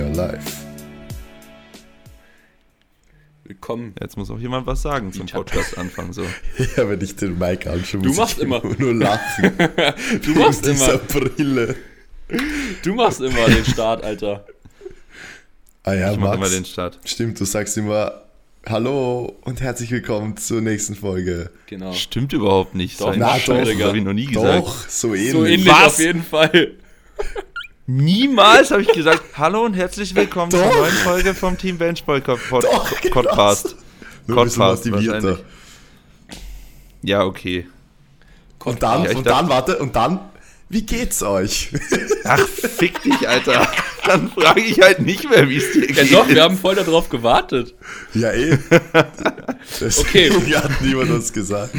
are live. Willkommen. Jetzt muss auch jemand was sagen zum Podcast anfangen. So. Ja, wenn ich den Mic anschaue, Du muss machst ich immer. nur lachen. Du machst Wegen dieser immer, Brille. du machst immer den Start, Alter. Ah ja, Ich mache Max. immer den Start. Stimmt, du sagst immer Hallo und herzlich willkommen zur nächsten Folge. Genau. Stimmt überhaupt nicht. Doch, na, doch, das habe ich noch nie gesagt. Doch, so ähnlich. So ähnlich Was? auf jeden Fall. Niemals habe ich gesagt, hallo und herzlich willkommen zur Doch. neuen Folge vom Team Doch, genau Podcast. Podcast. Ja, okay. Und dann, Ja, und dann, warte, und dann, wie geht's euch? Ach, fick dich, Alter. Dann frage ich halt nicht mehr, wie es dir Ja geht. doch, wir haben voll darauf gewartet. ja, eh. Okay. Deswegen hat niemand was gesagt.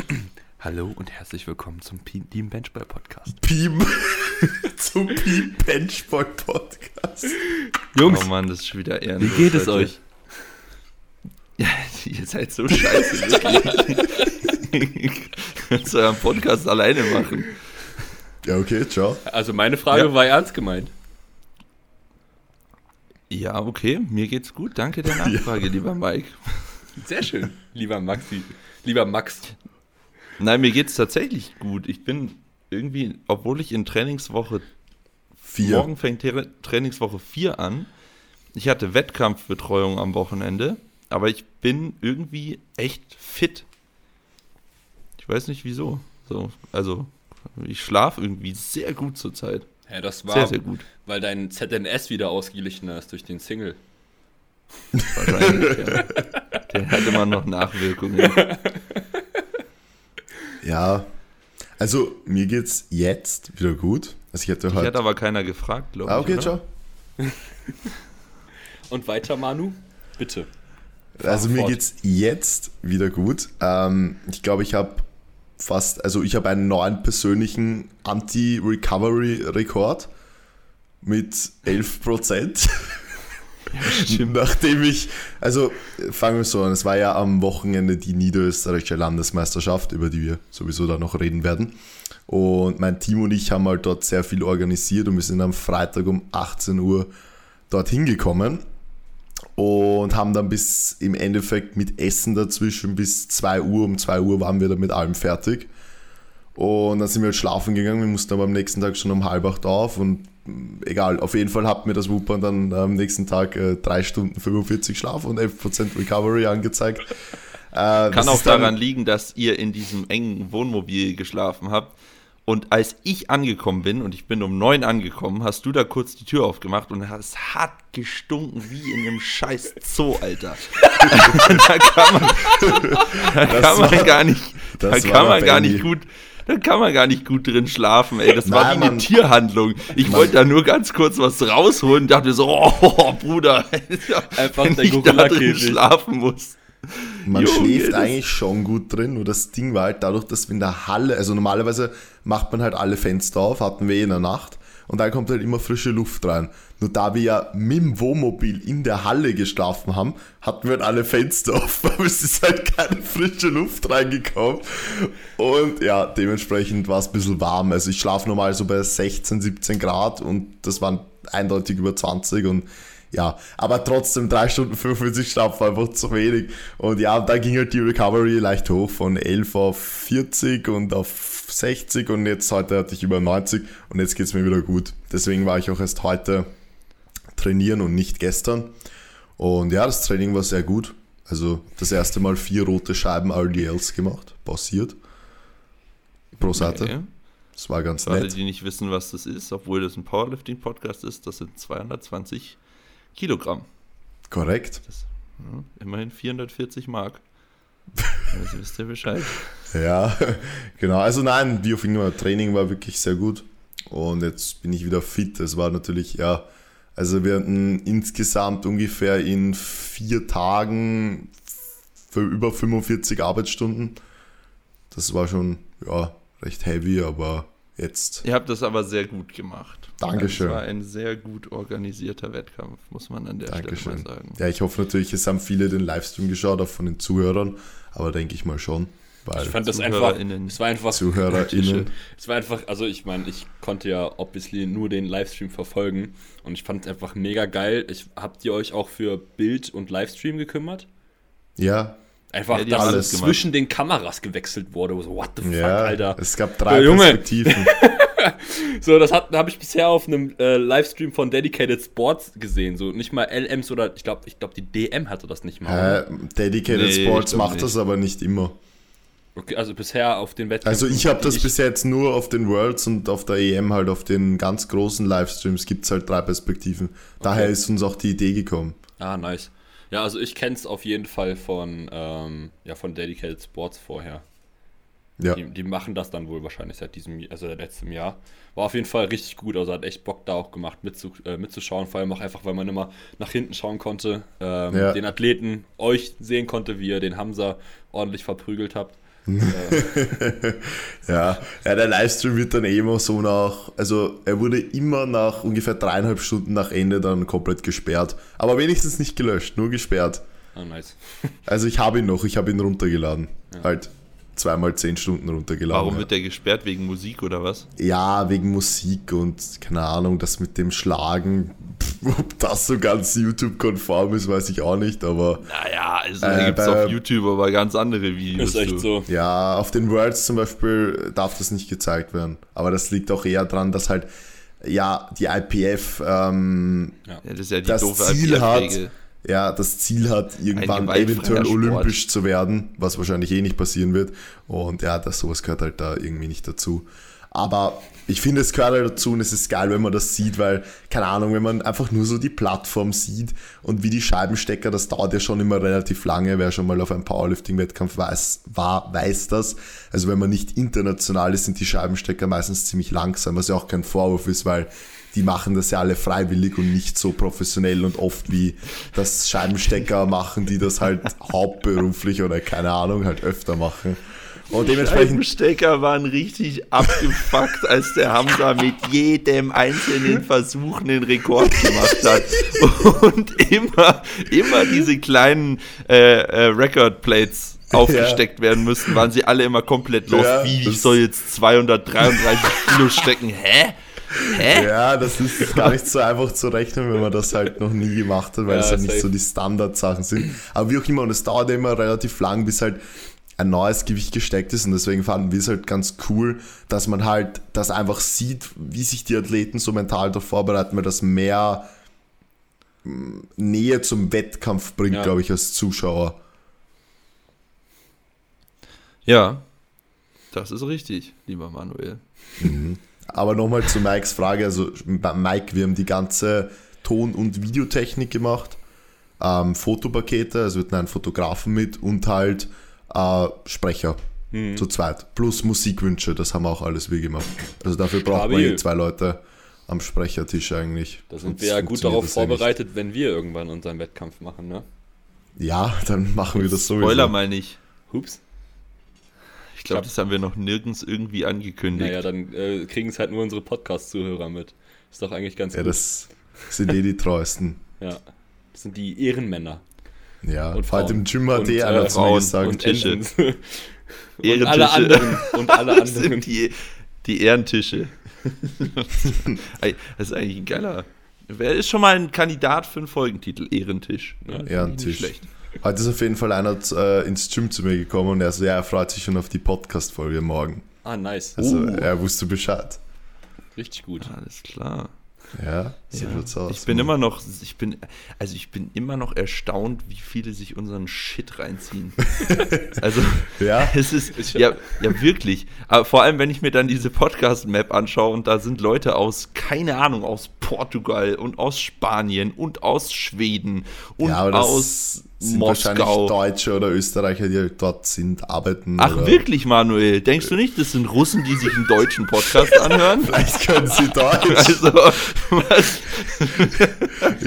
Hallo und herzlich willkommen zum Team Benchboy Podcast. Piem. Zum Piem Benchboy Podcast. Jungs, Oh Mann, das ist schon wieder ehrenlos. wie geht es euch? Ja, ihr seid so scheiße, wirklich. Kannst du euren Podcast alleine machen. Ja, okay, ciao. Also meine Frage Ja. war ernst gemeint. Ja, okay, mir geht's gut. Danke der Nachfrage, lieber Mike. Sehr schön, lieber Maxi. Lieber Max. Nein, mir geht's tatsächlich gut. Ich bin irgendwie, obwohl ich in Trainingswoche, Vier. morgen fängt Tra- Trainingswoche 4 an. Ich hatte Wettkampfbetreuung am Wochenende, aber ich bin irgendwie echt fit. Ich weiß nicht wieso. So, also, ich schlafe irgendwie sehr gut zurzeit. Ja, das war, Sehr, sehr gut. weil dein ZNS wieder ausgeglichen ist durch den Single. Wahrscheinlich, ja. Der hat immer noch Nachwirkungen. Ja, also mir geht's jetzt wieder gut. Also ich hätte Ich heute. hat aber keiner gefragt, glaube ich. ah, okay, oder? ciao. Und weiter, Manu? Bitte. Also mir fort. geht's jetzt wieder gut. Ähm, ich glaube, ich habe fast, also ich habe einen neuen persönlichen Anti-Recovery-Rekord mit 11%. Nachdem ich, also fangen wir so an, es war ja am Wochenende die niederösterreichische Landesmeisterschaft, über die wir sowieso da noch reden werden. Und mein Team und ich haben halt dort sehr viel organisiert und wir sind am Freitag um 18 Uhr dorthin gekommen und haben dann bis im Endeffekt mit Essen dazwischen bis 2 Uhr. Um 2 Uhr waren wir dann mit allem fertig. Und dann sind wir halt schlafen gegangen. Wir mussten aber am nächsten Tag schon um halb acht auf und egal, auf jeden Fall hat mir das Wupern dann am nächsten Tag äh, 3 Stunden 45 Schlaf und 11% Recovery angezeigt. Äh, Kann auch daran liegen, dass ihr in diesem engen Wohnmobil geschlafen habt. Und als ich angekommen bin, und ich bin um neun angekommen, hast du da kurz die Tür aufgemacht und es hat gestunken wie in einem scheiß Zoo, Alter. da kann man, da kann man gar nicht, da kann man gar nicht gut, da kann man gar nicht gut drin schlafen, ey. Das war Nein, wie eine man- Tierhandlung. Ich wollte da nur ganz kurz was rausholen und dachte mir so, oh, Bruder, Einfach wenn der ich da drin schlafen muss. Man Junge, schläft eigentlich schon gut drin, nur das Ding war halt dadurch, dass wir in der Halle, also normalerweise macht man halt alle Fenster auf, hatten wir eh in der Nacht und dann kommt halt immer frische Luft rein. Nur da wir ja mit dem Wohnmobil in der Halle geschlafen haben, hatten wir halt alle Fenster offen, aber es ist halt keine frische Luft reingekommen. Und ja, dementsprechend war es ein bisschen warm. Also ich schlafe normal so bei 16, 17 Grad und das waren eindeutig über 20 und ja, aber trotzdem 3 Stunden 45 Schlaf war einfach zu wenig. Und ja, da ging halt die Recovery leicht hoch von 11 auf 40 und auf 60 und jetzt heute hatte ich über 90 und jetzt geht's mir wieder gut. Deswegen war ich auch erst heute trainieren und nicht gestern. Und ja, das Training war sehr gut. Also das erste Mal vier rote Scheiben RDLs gemacht, passiert. Pro Seite. Okay. Das war ganz Für alle, nett. die nicht wissen, was das ist, obwohl das ein Powerlifting-Podcast ist, das sind 220 Kilogramm. Korrekt. Das, ja, immerhin 440 Mark. Also wisst ihr Bescheid. Ja, genau. Also nein, wie auf immer, Training war wirklich sehr gut. Und jetzt bin ich wieder fit. Es war natürlich, ja, also wir hatten insgesamt ungefähr in vier Tagen für über 45 Arbeitsstunden. Das war schon, ja, recht heavy, aber jetzt, Ihr habt das aber sehr gut gemacht. Dankeschön. Es war ein sehr gut organisierter Wettkampf, muss man an der Stelle Dankeschön. mal sagen. Ja, ich hoffe natürlich, es haben viele den Livestream geschaut, auch von den Zuhörern, aber denke ich mal schon. Weil Ich fand das einfach, es war einfach, ZuhörerInnen. es war einfach, also ich meine, ich konnte ja obviously nur den Livestream verfolgen und ich fand es einfach mega geil. Ich, habt ihr euch auch für Bild und Livestream gekümmert? Ja, Einfach, Ja, dass alles zwischen den Kameras gewechselt wurde. So, what the fuck, ja. Alter. Es gab drei Ja, Junge. Perspektiven. So, das habe ich bisher auf einem äh, Livestream von Dedicated Sports gesehen. So, nicht mal LMs oder, ich glaube, ich glaub, die DM hatte das nicht mal. äh, Dedicated Nee, ich Sports macht nicht. das aber nicht immer. Okay, also bisher auf den Wettkämpfen. Also ich habe das bisher jetzt nur auf den Worlds und auf der EM halt auf den ganz großen Livestreams gibt es halt drei Perspektiven. Daher ist uns auch die Idee gekommen. Ah, nice. Ja, also ich kenne es auf jeden Fall von, ähm, ja, von Dedicated Sports vorher. Ja. Die, die machen das dann wohl wahrscheinlich seit diesem, also seit letztem Jahr. War auf jeden Fall richtig gut, also hat echt Bock da auch gemacht mitzu, äh, mitzuschauen, vor allem auch einfach, weil man immer nach hinten schauen konnte, ähm, Ja. den Athleten, euch sehen konnte, wie ihr den Hamza ordentlich verprügelt habt. Ja, ja, der Livestream wird dann eh immer so nach, also er wurde immer nach ungefähr dreieinhalb Stunden nach Ende dann komplett gesperrt. Aber wenigstens nicht gelöscht, nur gesperrt. Ah, nice. Also ich habe ihn noch, ich habe ihn runtergeladen. Halt zweimal zehn Stunden runtergeladen. Warum wird der gesperrt? Wegen Musik oder was? Ja, wegen Musik und keine Ahnung, das mit dem Schlagen, pff, ob das so ganz YouTube-konform ist, weiß ich auch nicht, aber Naja, also Äh, da gibt es bei- auf YouTube aber ganz andere Videos. Ist echt so. ja, auf den Worlds zum Beispiel darf das nicht gezeigt werden. Aber das liegt auch eher dran, dass halt, ja, die IPF, ähm, Ja, das ist ja die Das doofe Ziel hat-. Ja, das Ziel hat, irgendwann eventuell olympisch zu werden, was wahrscheinlich eh nicht passieren wird. Und ja, das sowas gehört halt da irgendwie nicht dazu. Aber ich finde, es gehört halt dazu und es ist geil, wenn man das sieht, weil, keine Ahnung, wenn man einfach nur so die Plattform sieht und wie die Scheibenstecker, das dauert ja schon immer relativ lange. Wer schon mal auf einem Powerlifting-Wettkampf weiß, war, weiß das. Also wenn man nicht international ist, sind die Scheibenstecker meistens ziemlich langsam, was ja auch kein Vorwurf ist, weil die machen das ja alle freiwillig und nicht so professionell und oft wie das Scheibenstecker machen, die das halt hauptberuflich oder keine Ahnung halt öfter machen. Und dementsprechend Scheibenstecker waren richtig abgefuckt, als der Hamza mit jedem einzelnen Versuch einen Rekord gemacht hat. Und immer, immer diese kleinen äh, äh, Record Plates aufgesteckt werden müssten, waren sie alle immer komplett lost. Ja, Wie, ich soll jetzt 233 Kilo stecken? Hä? Hä? Ja, das ist gar nicht so einfach zu rechnen, wenn man das halt noch nie gemacht hat, weil Ja, es halt nicht so die Standardsachen sind. Aber wie auch immer, und es dauert ja immer relativ lang, bis halt ein neues Gewicht gesteckt ist und deswegen fanden wir es halt ganz cool, dass man halt das einfach sieht, wie sich die Athleten so mental darauf vorbereiten, weil das mehr mm, Nähe zum Wettkampf bringt, Ja. glaube ich, als Zuschauer. Ja, das ist richtig, lieber Manuel. Aber nochmal zu Mikes Frage, also bei Mike, wir haben die ganze Ton- und Videotechnik gemacht, ähm, Fotopakete, also wir hatten einen Fotografen mit und halt äh, Sprecher zu zweit, plus Musikwünsche, das haben auch alles wir gemacht. Also dafür braucht man Stabil. eh zwei Leute am Sprechertisch eigentlich. Da sind wir ja gut darauf ja nicht. vorbereitet, wenn wir irgendwann unseren Wettkampf machen, ne? Ja, dann machen wir das sowieso. Spoiler mal nicht. Hups. Ich glaube, Ja. das haben wir noch nirgends irgendwie angekündigt. Naja, dann äh, kriegen es halt nur unsere Podcast-Zuhörer mit. Ist doch eigentlich ganz Ja, gut. das sind eh die treuesten. ja. Das sind die Ehrenmänner. Ja, Und Frauen. im Gym hat eh äh, einer zu mir gesagt. Und Tische. Und Ehrentische. alle anderen. Und alle anderen. die, die Ehrentische. Das ist eigentlich ein geiler. Wer ist schon mal ein Kandidat für einen Folgentitel? Ehrentisch. Ja, ich Ehrentisch. Schlecht. Heute ist auf jeden Fall einer äh, ins Gym zu mir gekommen und er so, ja, er freut sich schon auf die Podcast-Folge morgen. Ah, nice. Also Oh. er wusste Bescheid. Richtig gut. Alles klar. Ja, so Ja. schaut's aus. Ich bin immer noch, ich bin, also ich bin immer noch erstaunt, wie viele sich unseren Shit reinziehen. also Ja, es ist ja, ja wirklich. Aber vor allem, wenn ich mir dann diese Podcast-Map anschaue und da sind Leute aus, keine Ahnung, aus Portugal und aus Spanien und aus Schweden und ja aus sind wahrscheinlich Moskau. Deutsche oder Österreicher, die halt dort sind, arbeiten. Ach oder wirklich, Manuel? Denkst du nicht, das sind Russen, die sich einen deutschen Podcast anhören? Vielleicht können sie Deutsch. Also, was?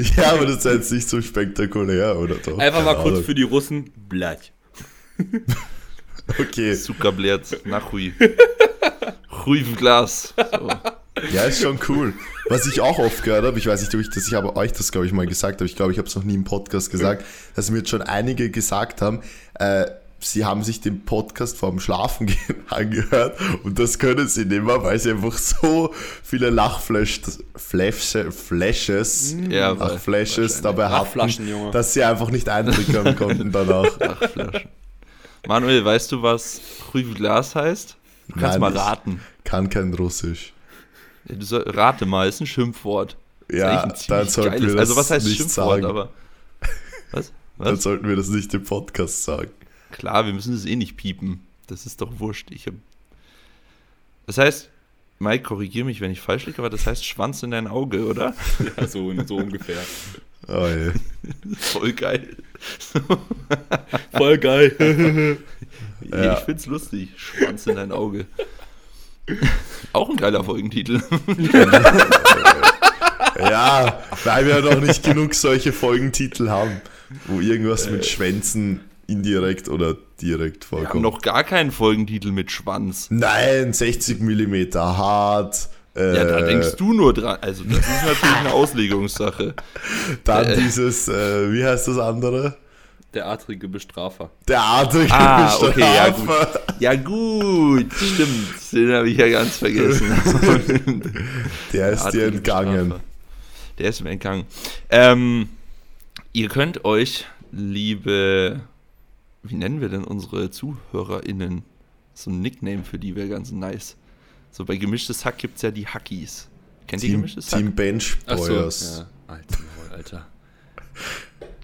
ja, aber das ist jetzt nicht so spektakulär, oder doch? Einfach mal Keine kurz Ahnung. für die Russen. Blatt. Okay, Zucker blärt nach Hui. Hui im Glas. So. ja, ist schon cool. Was ich auch oft gehört habe, ich weiß nicht, ob ich das, ich habe euch das, glaube ich, mal gesagt, aber ich glaube, ich habe es noch nie im Podcast gesagt, dass mir jetzt schon einige gesagt haben, äh, sie haben sich den Podcast vorm Schlafengehen angehört und das können sie nicht mehr, weil sie einfach so viele Lachflashes Flashes, Ja, Ach, Flashes dabei Lachflaschen, hatten, Junge. dass sie einfach nicht eintriggern konnten danach. Lachflaschen. Manuel, weißt du, was Glas heißt? Du kannst Nein, mal ich- raten. Kann kein Russisch. Rate mal, ist ein Schimpfwort. Ja, dann sollten wir das Also was heißt nicht Schimpfwort, sagen. aber. Was? Dann Was? sollten wir das nicht im Podcast sagen. Klar, wir müssen es eh nicht piepen. Das ist doch wurscht. Ich hab... Das heißt, Mike, korrigier mich, wenn ich falsch liege, aber das heißt Schwanz in dein Auge, oder? Ja, so, so ungefähr. Oh, je. Voll geil. Voll geil. Ja. Ich find's lustig. Schwanz in dein Auge. Auch ein geiler Folgentitel. Ja, weil wir noch nicht genug solche Folgentitel haben, wo irgendwas mit Schwänzen indirekt oder direkt Wir haben vorkommt. noch gar keinen Folgentitel mit Schwanz. Nein, 60 mm hart. Äh, Ja, da denkst du nur dran. Also, das ist natürlich eine Auslegungssache. Dann äh, dieses, äh, wie heißt das andere? Der artrige Bestrafer. Der adrige Ah, okay, ja, gut. Bestrafer. Ja, gut, stimmt. Den habe ich ja ganz vergessen. Der ist dir Adrige entgangen. Bestrafer. Der ist mir entgangen. Ähm, ihr könnt euch, liebe, wie nennen wir denn unsere ZuhörerInnen? So ein Nickname für die wäre ganz nice. So bei gemischtes Hack gibt es ja die Hackies. Kennt ihr Team, gemischtes Hack? Team Bench. Boyers. Ja. Alter, Alter.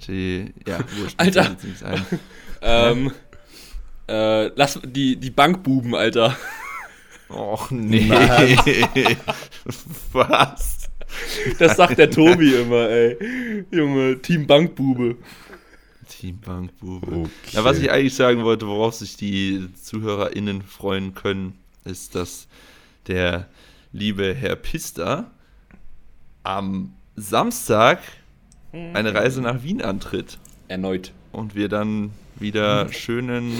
Die, ja, wurscht. Alter. Ähm, äh, lass die, die Bankbuben, Alter. Och nee. Nein. Was? Das sagt der Tobi immer, ey. Junge, Team Bankbube. Team Bankbube. Okay. Ja, was ich eigentlich sagen wollte, worauf sich die ZuhörerInnen freuen können, ist, dass der liebe Herr Pista am Samstag eine Reise nach Wien antritt Erneut. und wir dann wieder schönen,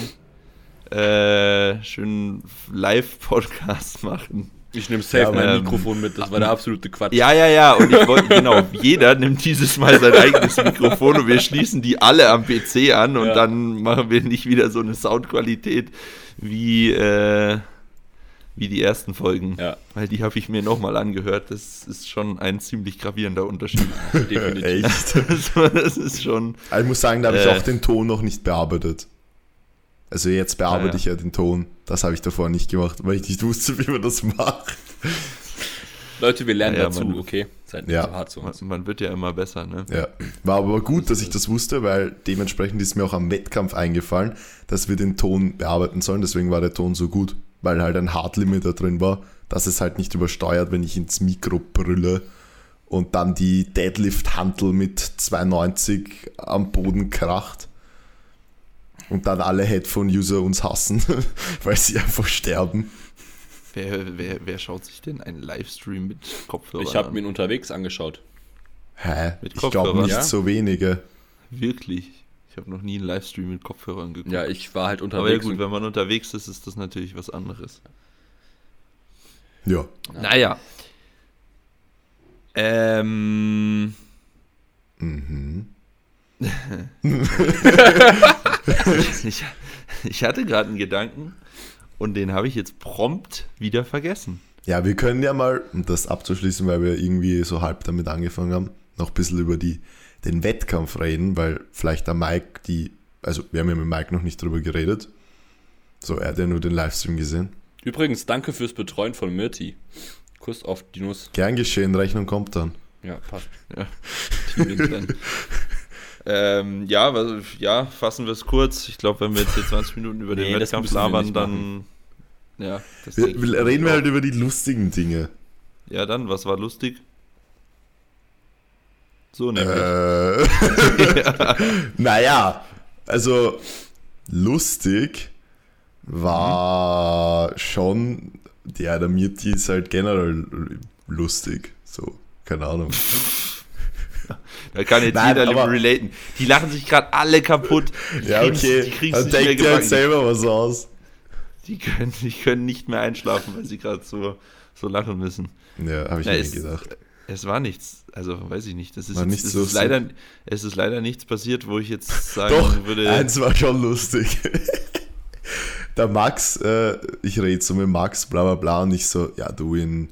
äh, schönen Live-Podcast machen. Ich nehme safe Ja, mein ähm, Mikrofon mit, das war der absolute Quatsch. Ja, ja, ja, und ich wollte, genau, jeder nimmt dieses Mal sein eigenes Mikrofon und wir schließen die alle am PC an und Ja. dann machen wir nicht wieder so eine Soundqualität wie, äh, wie die ersten Folgen. Ja, Weil die habe ich mir nochmal angehört. Das ist schon ein ziemlich gravierender Unterschied. definitiv. Echt. Das ist schon. Also ich muss sagen, da habe ich Äh. auch den Ton noch nicht bearbeitet. Also jetzt bearbeite Ah, ja. ich ja den Ton. Das habe ich davor nicht gemacht, weil ich nicht wusste, wie man das macht. Leute, wir lernen Ja, dazu, man- okay? Seid nicht Ja. so hart zu Man, uns. man wird ja immer besser, ne? Ja. War aber gut, dass ich das wusste, weil dementsprechend ist mir auch am Wettkampf eingefallen, dass wir den Ton bearbeiten sollen. Deswegen war der Ton so gut, weil halt ein Hardlimiter drin war, dass es halt nicht übersteuert, wenn ich ins Mikro brülle und dann die Deadlift-Hantel mit 290 am Boden kracht. Und dann alle Headphone-User uns hassen, weil sie einfach sterben. Wer, wer, wer schaut sich denn einen Livestream mit Kopfhörern Ich habe mir ihn unterwegs angeschaut. Hä? Mit ich glaube nicht Ja? so wenige. Wirklich? Ich habe noch nie einen Livestream mit Kopfhörern geguckt. Ja, ich war halt Aber ja unterwegs. gut, wenn man unterwegs ist, ist das natürlich was anderes. Ja. Naja. Ähm. Mhm. ich, ich hatte gerade einen Gedanken und den habe ich jetzt prompt wieder vergessen. Ja, wir können ja mal, um das abzuschließen, weil wir irgendwie so halb damit angefangen haben, noch ein bisschen über die, den Wettkampf reden, weil vielleicht der Mike die, also wir haben ja mit Mike noch nicht drüber geredet. So, er hat ja nur den Livestream gesehen. Übrigens, danke fürs Betreuen von Mirti. Kuss auf die Nuss. Gern geschehen, Rechnung kommt dann. Ja, passt. Ja, ähm, ja, was, ja, fassen wir es kurz. Ich glaube, wenn wir jetzt hier 20 Minuten über den Nee, Wettkampf labern, dann. Ja, das Wir, reden wir halt über die lustigen Dinge. Ja, dann, was war lustig? So nämlich. Äh, naja, also lustig war schon, ja, der Mirti ist halt generell lustig. So, keine Ahnung. Da kann jetzt Nein, jeder relaten. Die lachen sich gerade alle kaputt. Die Ja, okay. Die kriegen Dann nicht mehr denkt ihr halt selber was aus. Die können, die können nicht mehr einschlafen, weil sie gerade so, so lachen müssen. Ja, habe ich Ja, mir ist- gedacht. Es war nichts, also weiß ich nicht. Das ist, jetzt, nichts es, ist lustig. leider, es ist leider nichts passiert, wo ich jetzt sagen Doch, würde. eins war schon lustig. Der Max, äh, ich rede so mit Max, bla bla bla, und ich so, ja, du, in,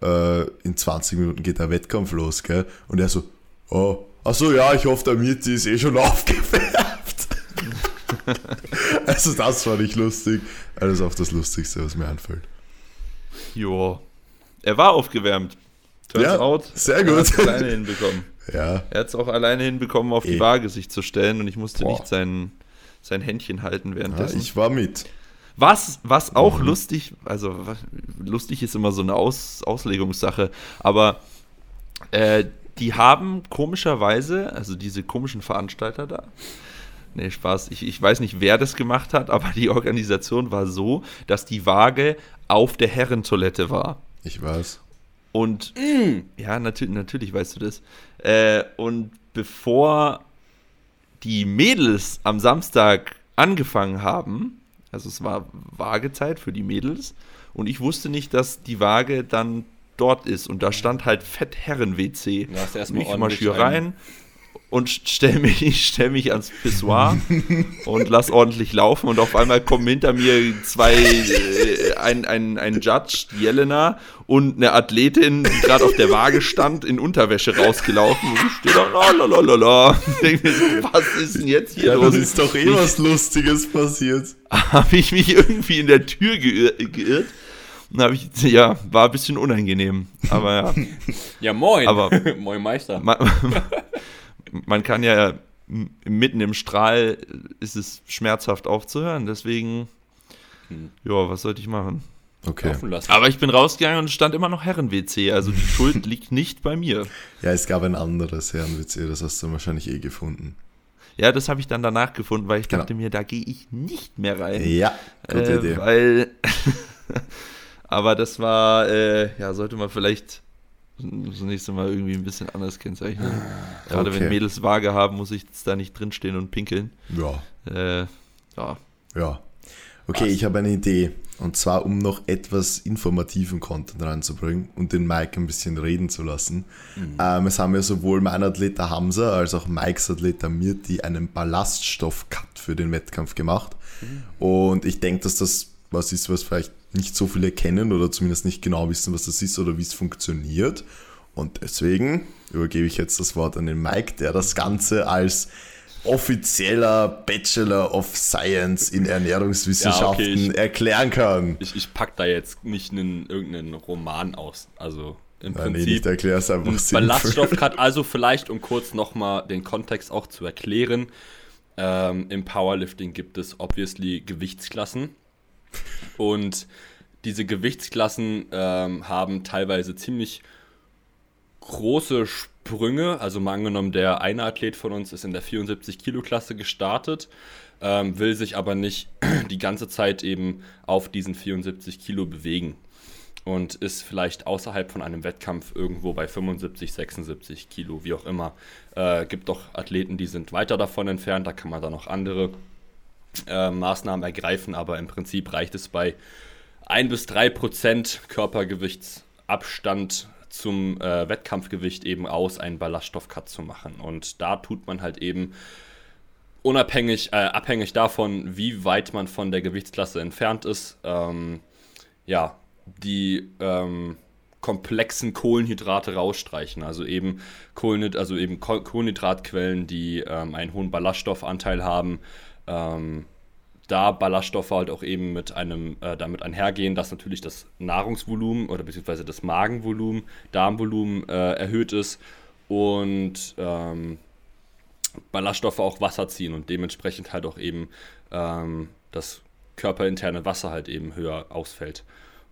äh, in 20 Minuten geht der Wettkampf los, gell? Und er so, oh, ach so, ja, ich hoffe, der Mirti ist eh schon aufgewärmt. also, das war nicht lustig. Das ist auch das Lustigste, was mir einfällt. Jo. Er war aufgewärmt. Turns Ja, out. sehr Er gut. hat's alleine hinbekommen. Ja, Er hat es auch alleine hinbekommen, auf die Eh. Waage sich zu stellen und ich musste Boah. nicht sein, sein Händchen halten ja währenddessen. ich war mit. Was, was auch Mhm. lustig, also lustig ist immer so eine Aus, Auslegungssache, aber äh, die haben komischerweise, also diese komischen Veranstalter da, nee, Spaß, ich, ich weiß nicht, wer das gemacht hat, aber die Organisation war so, dass die Waage auf der Herrentoilette war. Ich weiß. Und ja, natürlich, natürlich weißt du das. Äh, und bevor die Mädels am Samstag angefangen haben, also es war Waagezeit für die Mädels, und ich wusste nicht, dass die Waage dann dort ist. Und da stand halt Fett Herren-WC. Da hast du erst Und mal ich marschiere rein und stell mich, stell mich ans Pissoir und lass ordentlich laufen und auf einmal kommen hinter mir zwei, äh, ein, ein, ein Judge, die Jelena und eine Athletin, die gerade auf der Waage stand, in Unterwäsche rausgelaufen und ich stehe da, lalalala. Denk mir so, was ist denn jetzt hier Ja, los? das ist doch eh was Lustiges passiert. Habe ich mich irgendwie in der Tür geirrt. geirrt. Und habe ich, ja, war ein bisschen unangenehm. Aber ja. Ja, moin. Aber- moin Meister. man, man kann ja mitten im Strahl ist es schmerzhaft aufzuhören, deswegen, Hm. ja, was sollte ich machen? Okay. Aber ich bin rausgegangen und es stand immer noch Herren-WC, also die Schuld liegt nicht bei mir. Ja, es gab ein anderes Herren-WC, das hast du wahrscheinlich eh gefunden. Ja, das habe ich dann danach gefunden, weil ich Genau. dachte mir, da gehe ich nicht mehr rein. Ja, gute äh, Idee. Weil, aber das war, äh, ja, sollte man vielleicht das nächste Mal irgendwie ein bisschen anders kennzeichnen. Gerade Okay. wenn Mädels Waage haben, muss ich da nicht drinstehen und pinkeln. Ja, Äh, ja, ja. Okay, ich habe eine Idee. Und zwar, um noch etwas informativen Content reinzubringen und den Mike ein bisschen reden zu lassen. Ähm, es haben ja sowohl mein Athlet Hamza als auch Mikes Athlet Mirti einen Ballaststoff-Cut für den Wettkampf gemacht. Und ich denke, dass das was ist, was vielleicht nicht so viele kennen oder zumindest nicht genau wissen, was das ist oder wie es funktioniert. Und deswegen übergebe ich jetzt das Wort an den Mike, der das Ganze als offizieller Bachelor of Science in Ernährungswissenschaften Ja, okay, ich- erklären kann. Ich, ich pack da jetzt nicht einen, irgendeinen Roman aus. Also im Nein, nee, Prinzip erklär es einfach ein sinnvoll. Ballaststoffcut. Also vielleicht, um kurz nochmal den Kontext auch zu erklären. Ähm, Im Powerlifting gibt es obviously Gewichtsklassen. Und diese Gewichtsklassen ähm, haben teilweise ziemlich große Sprünge. Also mal angenommen, der eine Athlet von uns ist in der 74-Kilo-Klasse gestartet, ähm, will sich aber nicht die ganze Zeit eben auf diesen 74 Kilo bewegen und ist vielleicht außerhalb von einem Wettkampf irgendwo bei 75, 76 Kilo, wie auch immer. Äh, gibt doch Athleten, die sind weiter davon entfernt, da kann man dann noch andere äh, Maßnahmen ergreifen, aber im Prinzip reicht es bei 1 bis 3 Prozent Körpergewichtsabstand zum äh, Wettkampfgewicht eben aus, einen Ballaststoffcut zu machen. Und da tut man halt eben unabhängig, äh, abhängig davon, wie weit man von der Gewichtsklasse entfernt ist, ähm, ja, die ähm, komplexen Kohlenhydrate rausstreichen. Also eben, Kohlenhyd also eben Ko- Kohlenhydratquellen, die ähm, einen hohen Ballaststoffanteil haben. Ähm, da Ballaststoffe halt auch eben mit einem äh, damit einhergehen, dass natürlich das Nahrungsvolumen oder beziehungsweise das Magenvolumen, Darmvolumen äh, erhöht ist und ähm, Ballaststoffe auch Wasser ziehen und dementsprechend halt auch eben ähm, das körperinterne Wasser halt eben höher ausfällt.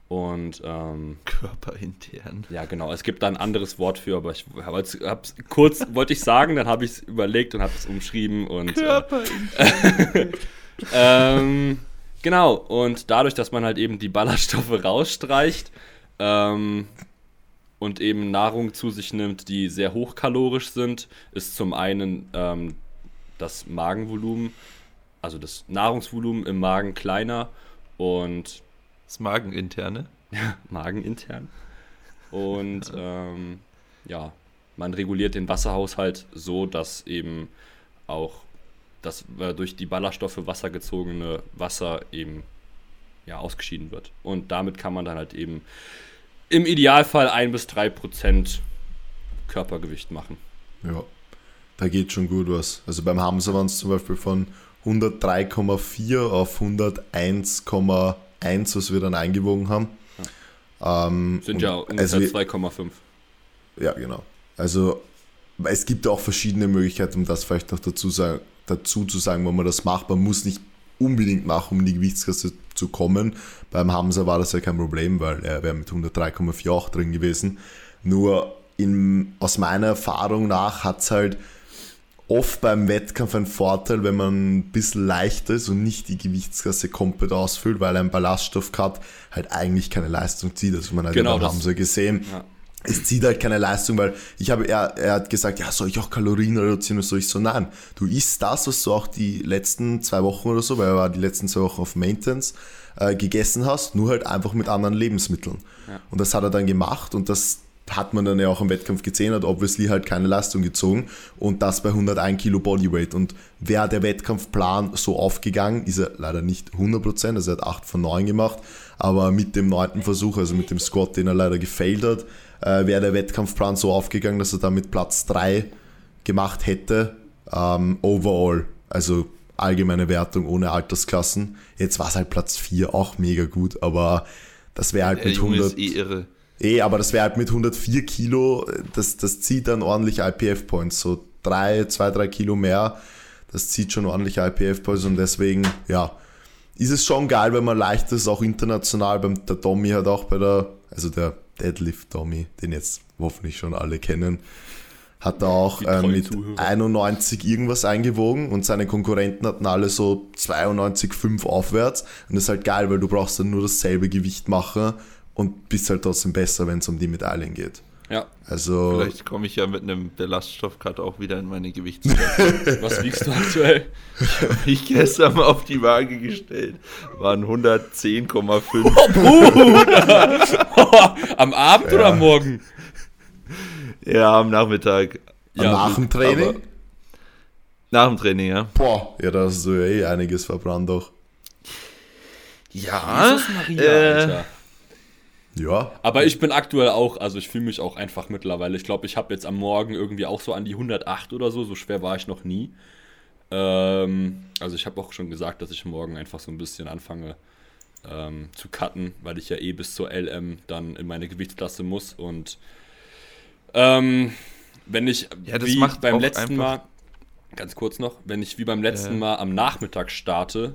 Und ähm, körperintern. ja, genau. Es gibt da ein anderes Wort für, aber ich habe es hab's kurz wollte ich sagen, dann habe ich es überlegt und habe es umschrieben und äh, Körperintern. ähm, genau. Und dadurch, dass man halt eben die Ballaststoffe rausstreicht ähm, und eben Nahrung zu sich nimmt, die sehr hochkalorisch sind, ist zum einen ähm, das Magenvolumen, also das Nahrungsvolumen im Magen kleiner und Das Mageninterne. magenintern. Und ähm, ja, man reguliert den Wasserhaushalt so, dass eben auch das äh, durch die Ballaststoffe wassergezogene Wasser eben ja, ausgeschieden wird. Und damit kann man dann halt eben im Idealfall ein bis drei Prozent Körpergewicht machen. Ja, da geht schon gut was. Also beim Hamza waren es zum Beispiel von 103,4 auf 101,1, was wir dann eingewogen haben. Ähm, Sind ja ungefähr also, 2,5. Ja, genau. Also es gibt auch verschiedene Möglichkeiten, um das vielleicht noch dazu, sagen, dazu zu sagen, wenn man das macht. Man muss nicht unbedingt machen, um in die Gewichtsklasse zu kommen. Beim Hamza war das ja kein Problem, weil er wäre mit 103,4 auch drin gewesen. Nur in, aus meiner Erfahrung nach hat es halt oft beim Wettkampf einen Vorteil, wenn man ein bisschen leichter ist und nicht die Gewichtsklasse komplett ausfüllt, weil ein Ballaststoffcut halt eigentlich keine Leistung zieht. Also man hat genau, ja beim Hamza gesehen. Ja es zieht halt keine Leistung, weil ich habe, er, er hat gesagt, ja, soll ich auch Kalorien reduzieren? Und so ich so, nein, du isst das, was du auch die letzten zwei Wochen oder so, weil er war die letzten zwei Wochen auf Maintenance, äh, gegessen hast, nur halt einfach mit anderen Lebensmitteln. Ja. Und das hat er dann gemacht und das hat man dann ja auch im Wettkampf gesehen, hat obviously halt keine Leistung gezogen und das bei 101 Kilo Bodyweight. Und wäre der Wettkampfplan so aufgegangen, ist er leider nicht 100%, also er hat 8 von 9 gemacht, aber mit dem neunten Versuch, also mit dem Squat, den er leider gefailt hat, äh, wäre der Wettkampfplan so aufgegangen, dass er damit Platz 3 gemacht hätte, ähm, overall. Also allgemeine Wertung ohne Altersklassen. Jetzt war es halt Platz 4, auch mega gut, aber das wäre halt mit 100. Ist eh irre. Eh, aber das wäre halt mit 104 Kilo, das, das zieht dann ordentlich IPF-Points. So drei, zwei, drei Kilo mehr, das zieht schon ordentlich IPF-Points und deswegen, ja, ist es schon geil, wenn man leicht ist, auch international. Beim, der Tommy hat auch bei der, also der Deadlift Tommy, den jetzt hoffentlich schon alle kennen, hat er auch äh, mit Zuhörer. 91 irgendwas eingewogen und seine Konkurrenten hatten alle so 92,5 aufwärts. Und das ist halt geil, weil du brauchst dann nur dasselbe Gewicht machen und bist halt trotzdem besser, wenn es um die Medaillen geht. Ja. Also, Vielleicht komme ich ja mit einem Belaststoffcut auch wieder in meine Gewichtsklasse. Was wiegst du aktuell? Ich habe mich gestern mal auf die Waage gestellt. Waren 110,5. Oh, Bruder! Am Abend ja. oder am Morgen? Ja, am Nachmittag. Ja, nach dem Training? Nach dem Training, ja. Boah, ja, da hast du ja eh einiges verbrannt doch. Ja. Jesus Maria, äh, Alter. Ja. Aber ich bin aktuell auch, also ich fühle mich auch einfach mittlerweile. Ich glaube, ich habe jetzt am Morgen irgendwie auch so an die 108 oder so. So schwer war ich noch nie. Ähm, also ich habe auch schon gesagt, dass ich morgen einfach so ein bisschen anfange ähm, zu cutten, weil ich ja eh bis zur LM dann in meine Gewichtsklasse muss. Und ähm, wenn ich ja, wie beim letzten Mal, ganz kurz noch, wenn ich wie beim letzten äh. Mal am Nachmittag starte,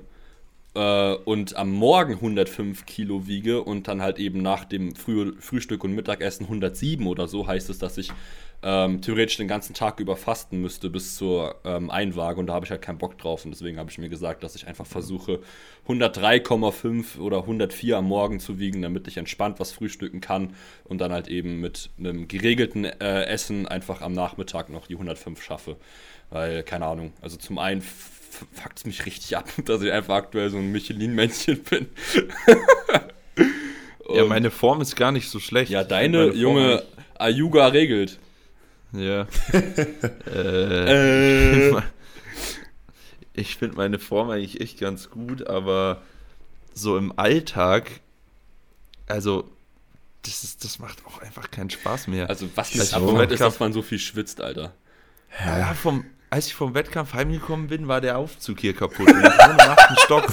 äh, und am Morgen 105 Kilo wiege und dann halt eben nach dem Früh Frühstück und Mittagessen 107 oder so, heißt es, dass ich ähm, theoretisch den ganzen Tag über fasten müsste bis zur ähm, Einwaage und da habe ich halt keinen Bock drauf und deswegen habe ich mir gesagt, dass ich einfach versuche 103,5 oder 104 am Morgen zu wiegen, damit ich entspannt was frühstücken kann und dann halt eben mit einem geregelten äh, Essen einfach am Nachmittag noch die 105 schaffe. Weil, keine Ahnung, also zum einen fuckt es mich richtig ab, dass ich einfach aktuell so ein Michelin-Männchen bin. ja, meine Form ist gar nicht so schlecht. Ja, deine junge Ayuga regelt. Ja. äh, äh. Ich finde meine Form eigentlich echt ganz gut, aber so im Alltag, also das, ist, das macht auch einfach keinen Spaß mehr. Also was ist also, ist, dass man so viel schwitzt, Alter. Ja, vom, als ich vom Wettkampf heimgekommen bin, war der Aufzug hier kaputt. Und im achten Stock.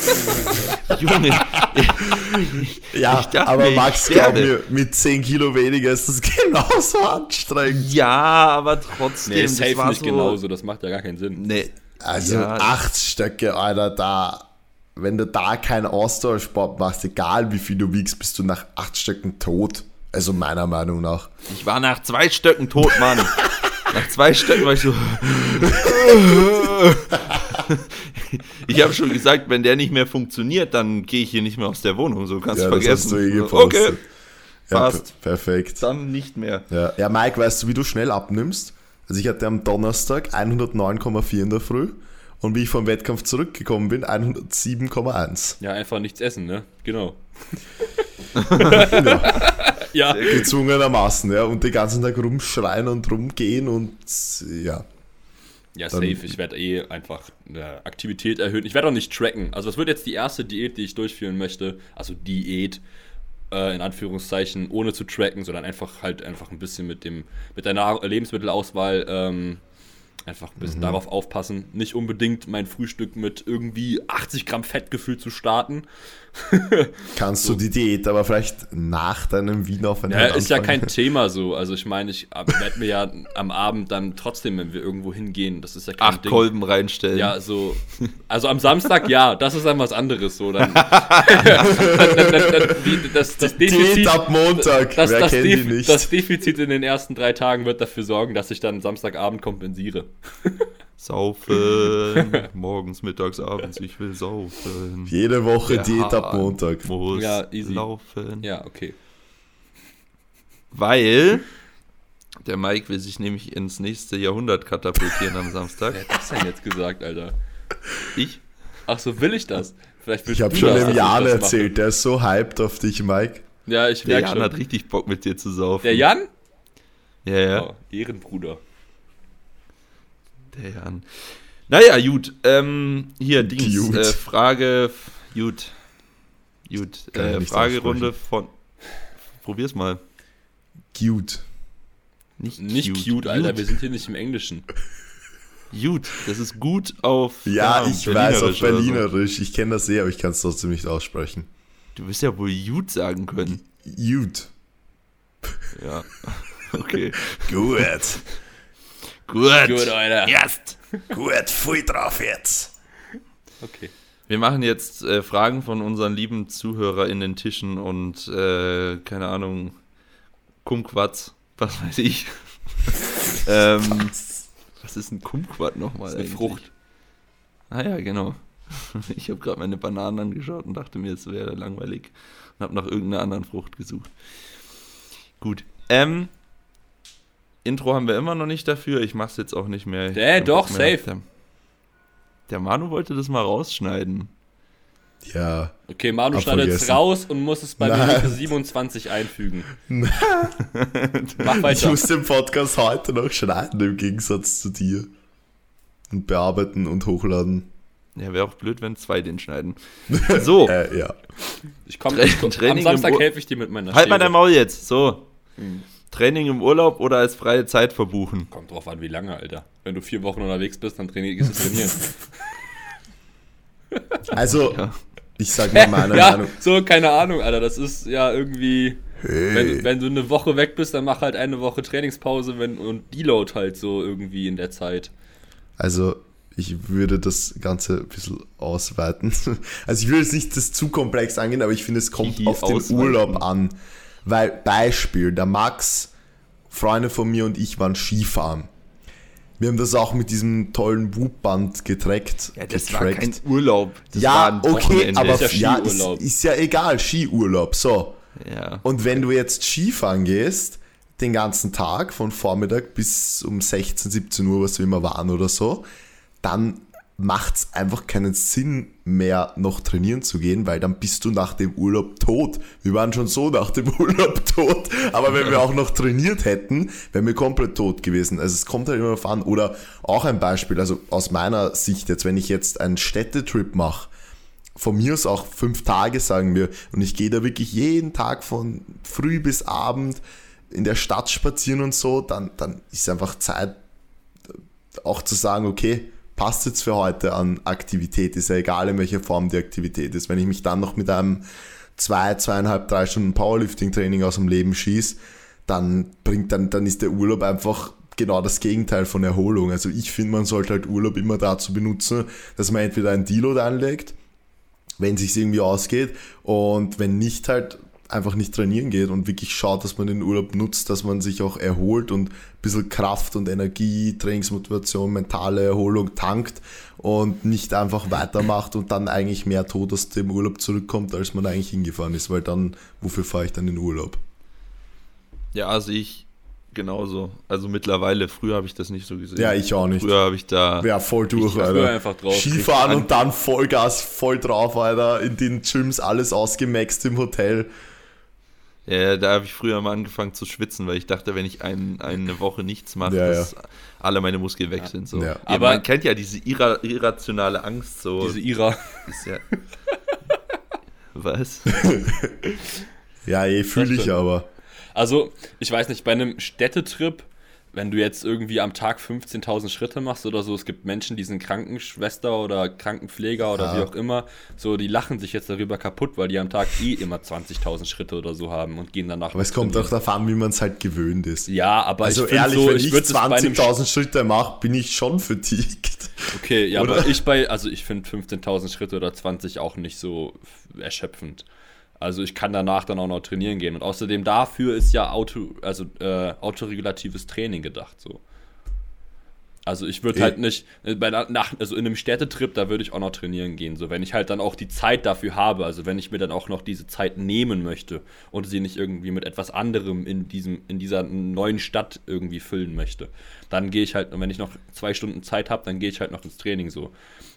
Junge. Ich, ja, ich dachte, aber Max, glaub mir, mit 10 Kilo weniger ist das genauso anstrengend. Ja, aber trotzdem. Nee, safe das nicht so, genauso, das macht ja gar keinen Sinn. Nee, also ja, acht Stöcke, Alter, da, wenn du da keinen Ausdauersport machst, egal wie viel du wiegst, bist du nach acht Stöcken tot. Also meiner Meinung nach. Ich war nach zwei Stöcken tot, Mann. Nach zwei Stöcken war ich so. ich habe schon gesagt, wenn der nicht mehr funktioniert, dann gehe ich hier nicht mehr aus der Wohnung. So kannst ja, du vergessen. Das hast du eh gepostet. Okay. Ja, passt. perfekt. Dann nicht mehr. Ja. ja, Mike, weißt du, wie du schnell abnimmst? Also ich hatte am Donnerstag 109,4 in der Früh und wie ich vom Wettkampf zurückgekommen bin, 107,1. Ja, einfach nichts essen, ne? Genau. ja. Ja, gezwungenermaßen, ja, und den ganzen Tag rumschreien und rumgehen und ja. ja Dann- safe. Ich werde eh einfach eine Aktivität erhöhen. Ich werde auch nicht tracken. Also, das wird jetzt die erste Diät, die ich durchführen möchte. Also, Diät, äh, in Anführungszeichen, ohne zu tracken, sondern einfach halt einfach ein bisschen mit dem, mit der Nahr Lebensmittelauswahl, ähm, einfach ein bisschen darauf aufpassen. Nicht unbedingt mein Frühstück mit irgendwie 80 Gramm Fettgefühl zu starten. Kannst du die Diät aber vielleicht nach deinem Wien auf Ja, ist ja kein Thema so. Also ich meine, ich werde mir ja am Abend dann trotzdem, wenn wir irgendwo hingehen, das ist ja kein Acht Kolben reinstellen. Ja, so. Also am Samstag ja, das ist dann was anderes so. Dann, dann, dann, dann, dann die, das, das Diät Defizit. ab Montag, Das, wer das, kennt die Def nicht? das Defizit in den ersten drei Tagen wird dafür sorgen, dass ich dann Samstagabend kompensiere. Saufen. Morgens, mittags, abends, ich will saufen. Jede Woche Der Diät ab Montag. Muss Ja, easy. laufen. Ja, okay. Weil der Mike will sich nämlich ins nächste Jahrhundert katapultieren am Samstag. Wer hat das denn jetzt gesagt, Alter? Ich? Ach so, will ich das? Vielleicht Ich habe schon dem Jan erzählt, der ist so hyped auf dich, Mike. Ja, ich Der merke Jan schon. hat richtig Bock mit dir zu saufen. Der Jan? Ja, ja. Oh, Ehrenbruder. Der Jan. Naja, gut. Ähm, hier, Dings. Gut. Äh, Frage. Gut. Gut. Äh, Fragerunde von. Probier's mal. Cute. Nicht, Nicht cute, Alter, wir sind hier nicht im Englischen. Gut. Das ist gut auf. Ja, keine ich weiß auf Berlinerisch so. Ich kenne das sehr, aber ich kann es trotzdem nicht aussprechen. Du wirst ja wohl gut sagen können. Cute. Ja. Okay. Gut. Gut. Gut, Alter. Erst. Gut, voll drauf jetzt. Okay. Wir machen jetzt äh, Fragen von unseren lieben ZuhörerInnen Tischen und äh, keine Ahnung, Kumquats, was weiß ich. ähm, was ist ein Kumquat nochmal? Das ist eine eigentlich? Frucht. Ah ja, genau. Ich habe gerade meine Bananen angeschaut und dachte mir, es wäre langweilig und habe nach irgendeiner anderen Frucht gesucht. Gut. Ähm, Intro haben wir immer noch nicht dafür. Ich mache es jetzt auch nicht mehr. Ich Äh, doch, mehr. safe. Der, der Manu wollte das mal rausschneiden. Ja. Okay, Manu schneidet es raus und muss es bei Nein. Minute 27 einfügen. Mach Ich weiter. muss den Podcast heute noch schneiden, im Gegensatz zu dir. Und bearbeiten und hochladen. Ja, wäre auch blöd, wenn zwei den schneiden. So, Äh, ja. Ich komm, Tra- ich am Samstag helfe ich dir mit meiner halt mal Schere. dein Maul jetzt. So, Hm. Training im Urlaub oder als freie Zeit verbuchen? Kommt drauf an, wie lange, Alter. Wenn du vier Wochen unterwegs bist, dann trainier, gehst du trainieren. Also, Ja. ich sag mal meine ja, Meinung. so, keine Ahnung, Alter. Das ist ja irgendwie. Hey. Wenn, wenn du eine Woche weg bist, dann mach halt eine Woche Trainingspause wenn, und Deload halt so irgendwie in der Zeit. Also, ich würde das Ganze ein bisschen ausweiten. Also, ich würde jetzt nicht das zu komplex angehen, aber ich finde, es kommt Hihi, auf den ausweiten. Urlaub an. Weil, Beispiel, der Max, Freunde von mir und ich waren Skifahren. Wir haben das auch mit diesem tollen Whoop-Band getrackt. getrackt. Urlaub. Das war ja, ein okay, aber Ist ja, ja ist, ist ja egal, Skiurlaub, so. Ja. Und wenn du jetzt Skifahren gehst, den ganzen Tag, von Vormittag bis um 16, 17 Uhr, was wir immer waren oder so, dann macht es einfach keinen Sinn mehr, noch trainieren zu gehen, weil dann bist du nach dem Urlaub tot. Wir waren schon so nach dem Urlaub tot, aber wenn wir auch noch trainiert hätten, wären wir komplett tot gewesen. Also es kommt halt immer darauf an. Oder auch ein Beispiel, also aus meiner Sicht jetzt, wenn ich jetzt einen Städtetrip mache, von mir aus auch fünf Tage, sagen wir. Und ich gehe da wirklich jeden Tag von früh bis Abend in der Stadt spazieren und so, dann, dann ist einfach Zeit, auch zu sagen, okay, passt jetzt für heute an Aktivität, ist ja egal, in welcher Form die Aktivität ist. Wenn ich mich dann noch mit einem zwei, zweieinhalb, drei Stunden Powerlifting-Training aus dem Leben schieße, dann bringt dann, dann ist der Urlaub einfach genau das Gegenteil von Erholung. Also ich finde, man sollte halt Urlaub immer dazu benutzen, dass man entweder ein Deload anlegt, wenn es sich irgendwie ausgeht und wenn nicht halt einfach nicht trainieren geht und wirklich schaut, dass man den Urlaub nutzt, dass man sich auch erholt und ein bisschen Kraft und Energie, Trainingsmotivation, mentale Erholung tankt und nicht einfach weitermacht und dann eigentlich mehr tot aus dem Urlaub zurückkommt, als man eigentlich hingefahren ist, weil dann, wofür fahre ich dann in den Urlaub? Ja, sehe ich genauso. Also mittlerweile, früher habe ich das nicht so gesehen. Ja, ich auch nicht. Früher habe ich da. Ja, voll durch, Ich Alter. einfach drauf. Skifahren und dann Vollgas, voll drauf, Alter. In den Gyms alles ausgemaxt im Hotel. Ja, da habe ich früher mal angefangen zu schwitzen, weil ich dachte, wenn ich ein, eine Woche nichts mache, Ja, dass alle meine Muskeln weg sind. So. Ja. Ja, Aber- man kennt ja diese irra irrationale Angst. So. Diese Ira. ist ja Was? Ja, eh, fühle ich aber. Also, ich weiß nicht, bei einem Städtetrip, wenn du jetzt irgendwie am Tag 15.000 Schritte machst oder so, es gibt Menschen, die sind Krankenschwester oder Krankenpfleger oder Ja. wie auch immer, so, die lachen sich jetzt darüber kaputt, weil die am Tag eh immer 20.000 Schritte oder so haben und gehen danach. Aber es kommt auch darauf an, wie man es halt gewöhnt ist. Ja, aber Also ich ehrlich, so, wenn ich ich, würde es bei einem 20.000 Schritte mache, bin ich schon fatigued. Okay, ja, Oder? aber ich bei, also ich finde 15.000 Schritte oder 20 auch nicht so erschöpfend. Also ich kann danach dann auch noch trainieren gehen. Und außerdem dafür ist ja Auto, also äh, autoregulatives Training gedacht so. Also ich würde halt nicht, äh, bei, nach, also in einem Städtetrip, da würde ich auch noch trainieren gehen. So, wenn ich halt dann auch die Zeit dafür habe, also wenn ich mir dann auch noch diese Zeit nehmen möchte und sie nicht irgendwie mit etwas anderem in diesem, in dieser neuen Stadt irgendwie füllen möchte, dann gehe ich halt, und wenn ich noch zwei Stunden Zeit habe, dann gehe ich halt noch ins Training so.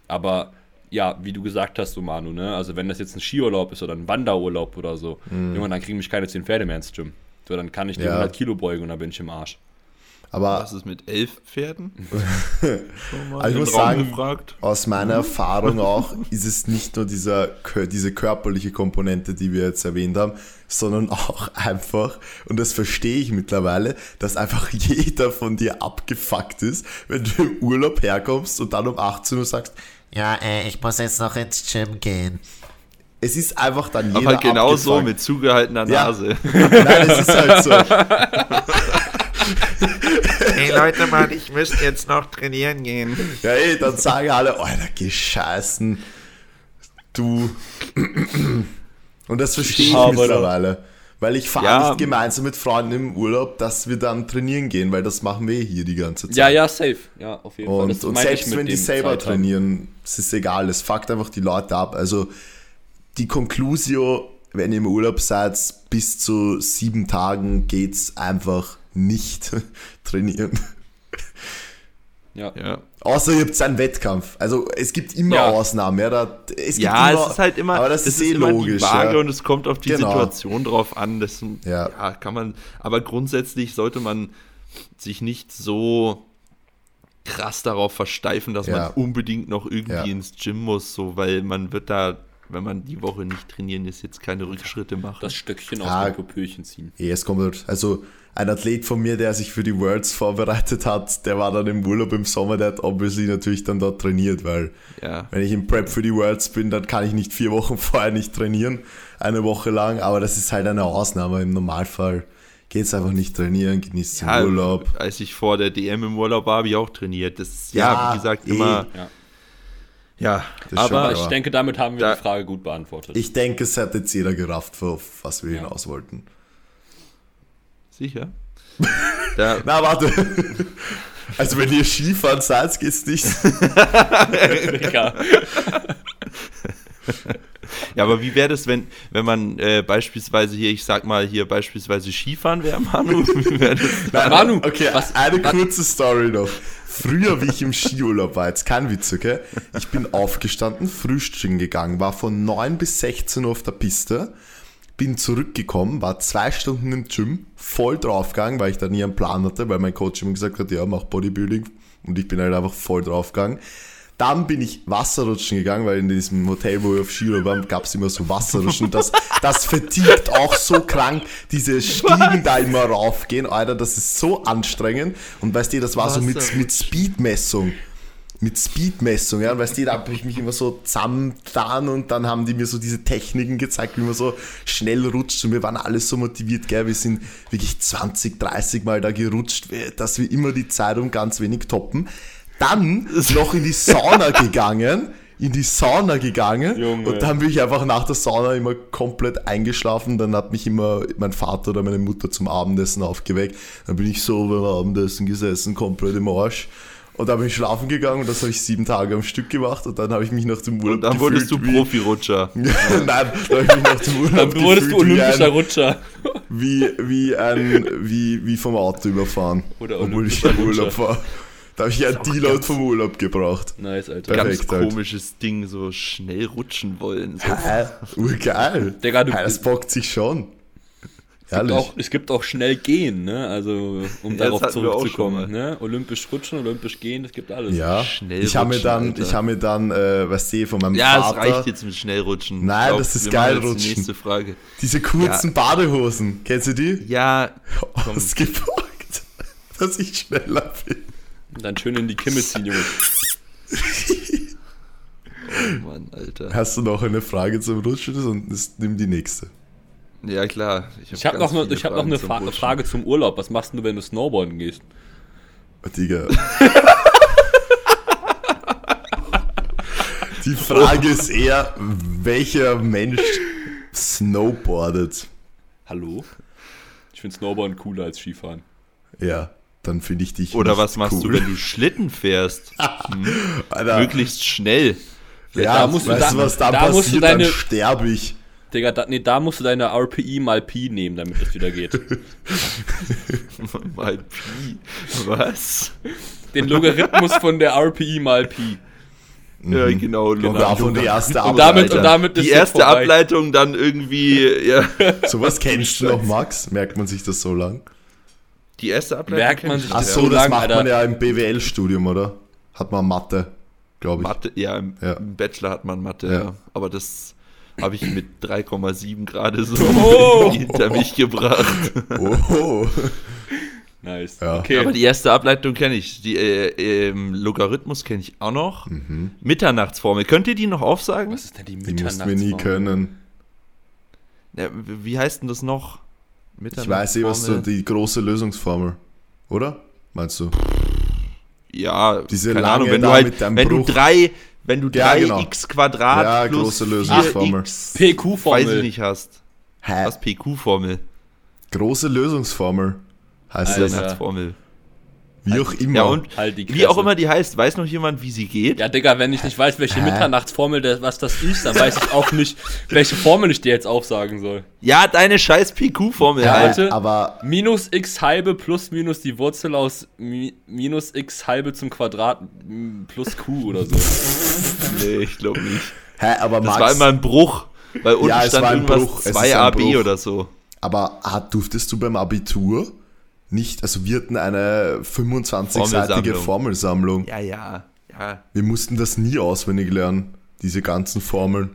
Aber ja, wie du gesagt hast, so Manu, ne? Also wenn das jetzt ein Skiurlaub ist oder ein Wanderurlaub oder so, Junge, dann kriegen mich keine 10 Pferde mehr ins Gym. So, dann kann ich die Ja. 100 Kilo beugen und dann bin ich im Arsch. Aber Was ist mit elf Pferden? Also ich muss Raum sagen, gefragt. aus meiner Erfahrung auch ist es nicht nur dieser, diese körperliche Komponente, die wir jetzt erwähnt haben, sondern auch einfach, und das verstehe ich mittlerweile, dass einfach jeder von dir abgefuckt ist, wenn du im Urlaub herkommst und dann um 18 Uhr sagst, Ja, äh, ich muss jetzt noch ins Gym gehen. es ist einfach dann jeder Aber halt genau so mit zugehaltener Ja. Nase. Nein, es ist halt so. Hey Leute, Mann, ich müsste jetzt noch trainieren gehen. Ja, ey, dann sagen alle, Alter, gescheißen. Du. Und das verstehe ich Aber mittlerweile. Weil ich fahre Ja. nicht gemeinsam mit Freunden im Urlaub, dass wir dann trainieren gehen, weil das machen wir hier die ganze Zeit. Ja, ja, safe. Ja, auf jeden Fall. Und, Das und selbst wenn die selber Zeit trainieren, es ist egal, es fuckt einfach die Leute ab. Also die Conclusio, wenn ihr im Urlaub seid, bis zu sieben Tagen geht's einfach nicht trainieren. Ja. Ja. Außer ihr habt einen Wettkampf. Also es gibt immer Ja. Ausnahmen. Ja, da, es, gibt Ja, immer, es ist halt immer, aber das, ist eh immer logisch. die Waage ja. und es kommt auf die Genau. Situation drauf an. Das, Ja. ja. kann man, aber grundsätzlich sollte man sich nicht so krass darauf versteifen, dass Ja. man unbedingt noch irgendwie Ja. ins Gym muss, so, weil man wird da, wenn man die Woche nicht trainieren ist, jetzt keine Rückschritte machen. Das Stöckchen Ja. aus dem Popöchen ziehen. Eh, es kommt also ein Athlet von mir, der sich für die Worlds vorbereitet hat, der war dann im Urlaub im Sommer, der hat obviously natürlich dann dort trainiert, weil ja. wenn ich im Prep für die Worlds bin, dann kann ich nicht vier Wochen vorher nicht trainieren, eine Woche lang, aber das ist halt eine Ausnahme. Im Normalfall geht's einfach nicht trainieren, genießt den Ja, Urlaub. Als ich vor der DM im Urlaub war, habe ich auch trainiert. Das ist ja, Ja, wie gesagt, eh. immer. Ja. Ja, Das aber stimmt, Aber ich denke, damit haben wir Da- die Frage gut beantwortet. Ich denke, es hat jetzt jeder gerafft, auf was wir Ja. hinaus wollten. Sicher. Da, Na, warte. Also wenn ihr Skifahren seid, geht's nicht. ja. Ja, aber wie wäre das, wenn, wenn man äh, beispielsweise hier, ich sag mal hier beispielsweise Skifahren wäre, Manu? Wie wär das? Nein, Manu, okay, was- eine kurze Story noch. Früher, wie ich im Skiurlaub war, jetzt kein Witz, okay? Ich bin aufgestanden, frühstücken gegangen, war von 9 bis 16 Uhr auf der Piste, bin zurückgekommen, war zwei Stunden im Gym, voll draufgegangen, weil ich da nie einen Plan hatte, weil mein Coach immer gesagt hat, ja, mach Bodybuilding und ich bin halt einfach voll draufgegangen. Dann bin ich Wasserrutschen gegangen, weil in diesem Hotel, wo wir auf Skiurlaub waren, gab es immer so Wasserrutschen. Das, das vertieft auch so krank, diese Stiegen da immer raufgehen, Alter, das ist so anstrengend. Und weißt du, das war so mit, mit Speedmessung. Mit Speedmessung, ja, und weißt du, da habe ich mich immer so zusammengetan und dann haben die mir so diese Techniken gezeigt, wie man so schnell rutscht und wir waren alle so motiviert, gell, wir sind wirklich 20, 30 Mal da gerutscht, dass wir immer die Zeit um ganz wenig toppen. Dann noch in die Sauna gegangen, in die Sauna gegangen Junge. und dann bin ich einfach nach der Sauna immer komplett eingeschlafen. Dann hat mich immer mein Vater oder meine Mutter zum Abendessen aufgeweckt. Dann bin ich so beim Abendessen gesessen, komplett im Arsch. Und dann bin ich schlafen gegangen und das habe ich sieben Tage am Stück gemacht und dann habe ich mich nach dem Urlaub Und dann wurdest du gefühlt wie- Profirutscher. Nein, da habe ich mich nach dem Urlaub Dann wurdest du wie olympischer ein, Rutscher. wie, wie, ein, wie, wie vom Auto überfahren. Oder obwohl ich olympischer im Urlaub war. Da habe ich ein Deload vom Urlaub gebraucht. Nice, Alter. Ganz Perfekt halt. komisches Ding, so schnell rutschen wollen. So. Hä? Urgeil. Digga, du- Hä, das bockt sich schon. Ehrlich. Auch, es gibt auch schnell gehen, ne? Also, um Ja, darauf zurückzukommen. Ne? Olympisch rutschen, olympisch gehen, es gibt alles. ja, Schnell ich habe mir rutschen, dann, Alter. ich habe mir dann, äh, weißt du, von meinem Ja, es Vater reicht jetzt mit Schnellrutschen. Nein, Ich glaub, das ist wir geil, machen jetzt Die rutschen. nächste Frage. diese kurzen Badehosen. Kennst du die? Ja. Ausgepackt, dass ich schneller bin. Und dann schön in die Kimme ziehen, Junge. Oh Mann, Alter. Hast du noch eine Frage zum Rutschen? Und nimm die nächste. Ja, klar. Ich habe noch, ne, ich hab noch eine Fra Frage zum Urlaub. Was machst du, wenn du Snowboarden gehst? Oh, Digga. Die Frage ist eher, welcher Mensch snowboardet? Hallo? Ich finde Snowboarden cooler als Skifahren. Ja, dann finde ich dich Oder nicht was machst cool. du, wenn du Schlitten fährst? Alter, Möglichst schnell. ja, da musst du weißt da- du, was dann da musst du passiert? deine- Dann sterbe ich. Digga, da, nee, da musst du deine RPI mal Pi nehmen, damit es wieder geht. Mal Pi. Was? Den Logarithmus von der RPI mal Pi. Ja, genau. Und davon die erste Und damit, Ableitung. und damit ist Die erste vorbei. Ableitung dann irgendwie, ja. Sowas kennst du noch, Max? Merkt man sich das so lang? Die erste Ableitung. Merkt man sich Ach so, so das lang, macht Alter. man ja im BWL-Studium, oder? Hat man Mathe, glaube ich. Mathe, ja, im, Ja. Bachelor hat man Mathe, Ja. ja. Aber das habe ich mit 3,7 gerade so Oh. hinter mich gebracht. Oh, Nice. Ja. Okay. Aber die erste Ableitung kenne ich. Die äh, ähm, Logarithmus kenne ich auch noch. Mhm. Mitternachtsformel. Könnt ihr die noch aufsagen? Was ist denn die die mussten wir nie Mitternachtsformel? können. Ja, wie heißt denn das noch? Ich weiß eh, was so Mitternachtsformel? die große Lösungsformel. Oder? Meinst du? Ja, Diese keine lange Ahnung, wenn du halt, mit deinem wenn Bruch. du drei, wenn du Ja, 3 genau. x Quadrat Ja, plus große Lösungsformel. 4x, PQ-Formel. weiß ich nicht hast. Hä? Was PQ-Formel? Große Lösungsformel heißt Alter. das. Mitternachtsformel. Wie auch immer. Ja, und Halt die wie auch immer die heißt, weiß noch jemand, wie sie geht? Ja, Digga, wenn ich nicht weiß, welche? Mitternachtsformel, der, was das ist, dann weiß ich auch nicht, welche Formel ich dir jetzt aufsagen soll. Ja, deine scheiß PQ-Formel ja, halt. Aber Minus x halbe plus minus die Wurzel aus mi minus x halbe zum Quadrat plus q oder so. Nee, ich glaube nicht. hä, aber Das Max, war immer ein Bruch. Weil unten Ja, stand irgendwas Bruch. Es ist 2 ein AB oder so. aber hat, durftest du beim Abitur nicht, also wir hatten eine 25-seitige Formelsammlung. Formelsammlung. Ja, ja, ja. Wir mussten das nie auswendig lernen, diese ganzen Formeln.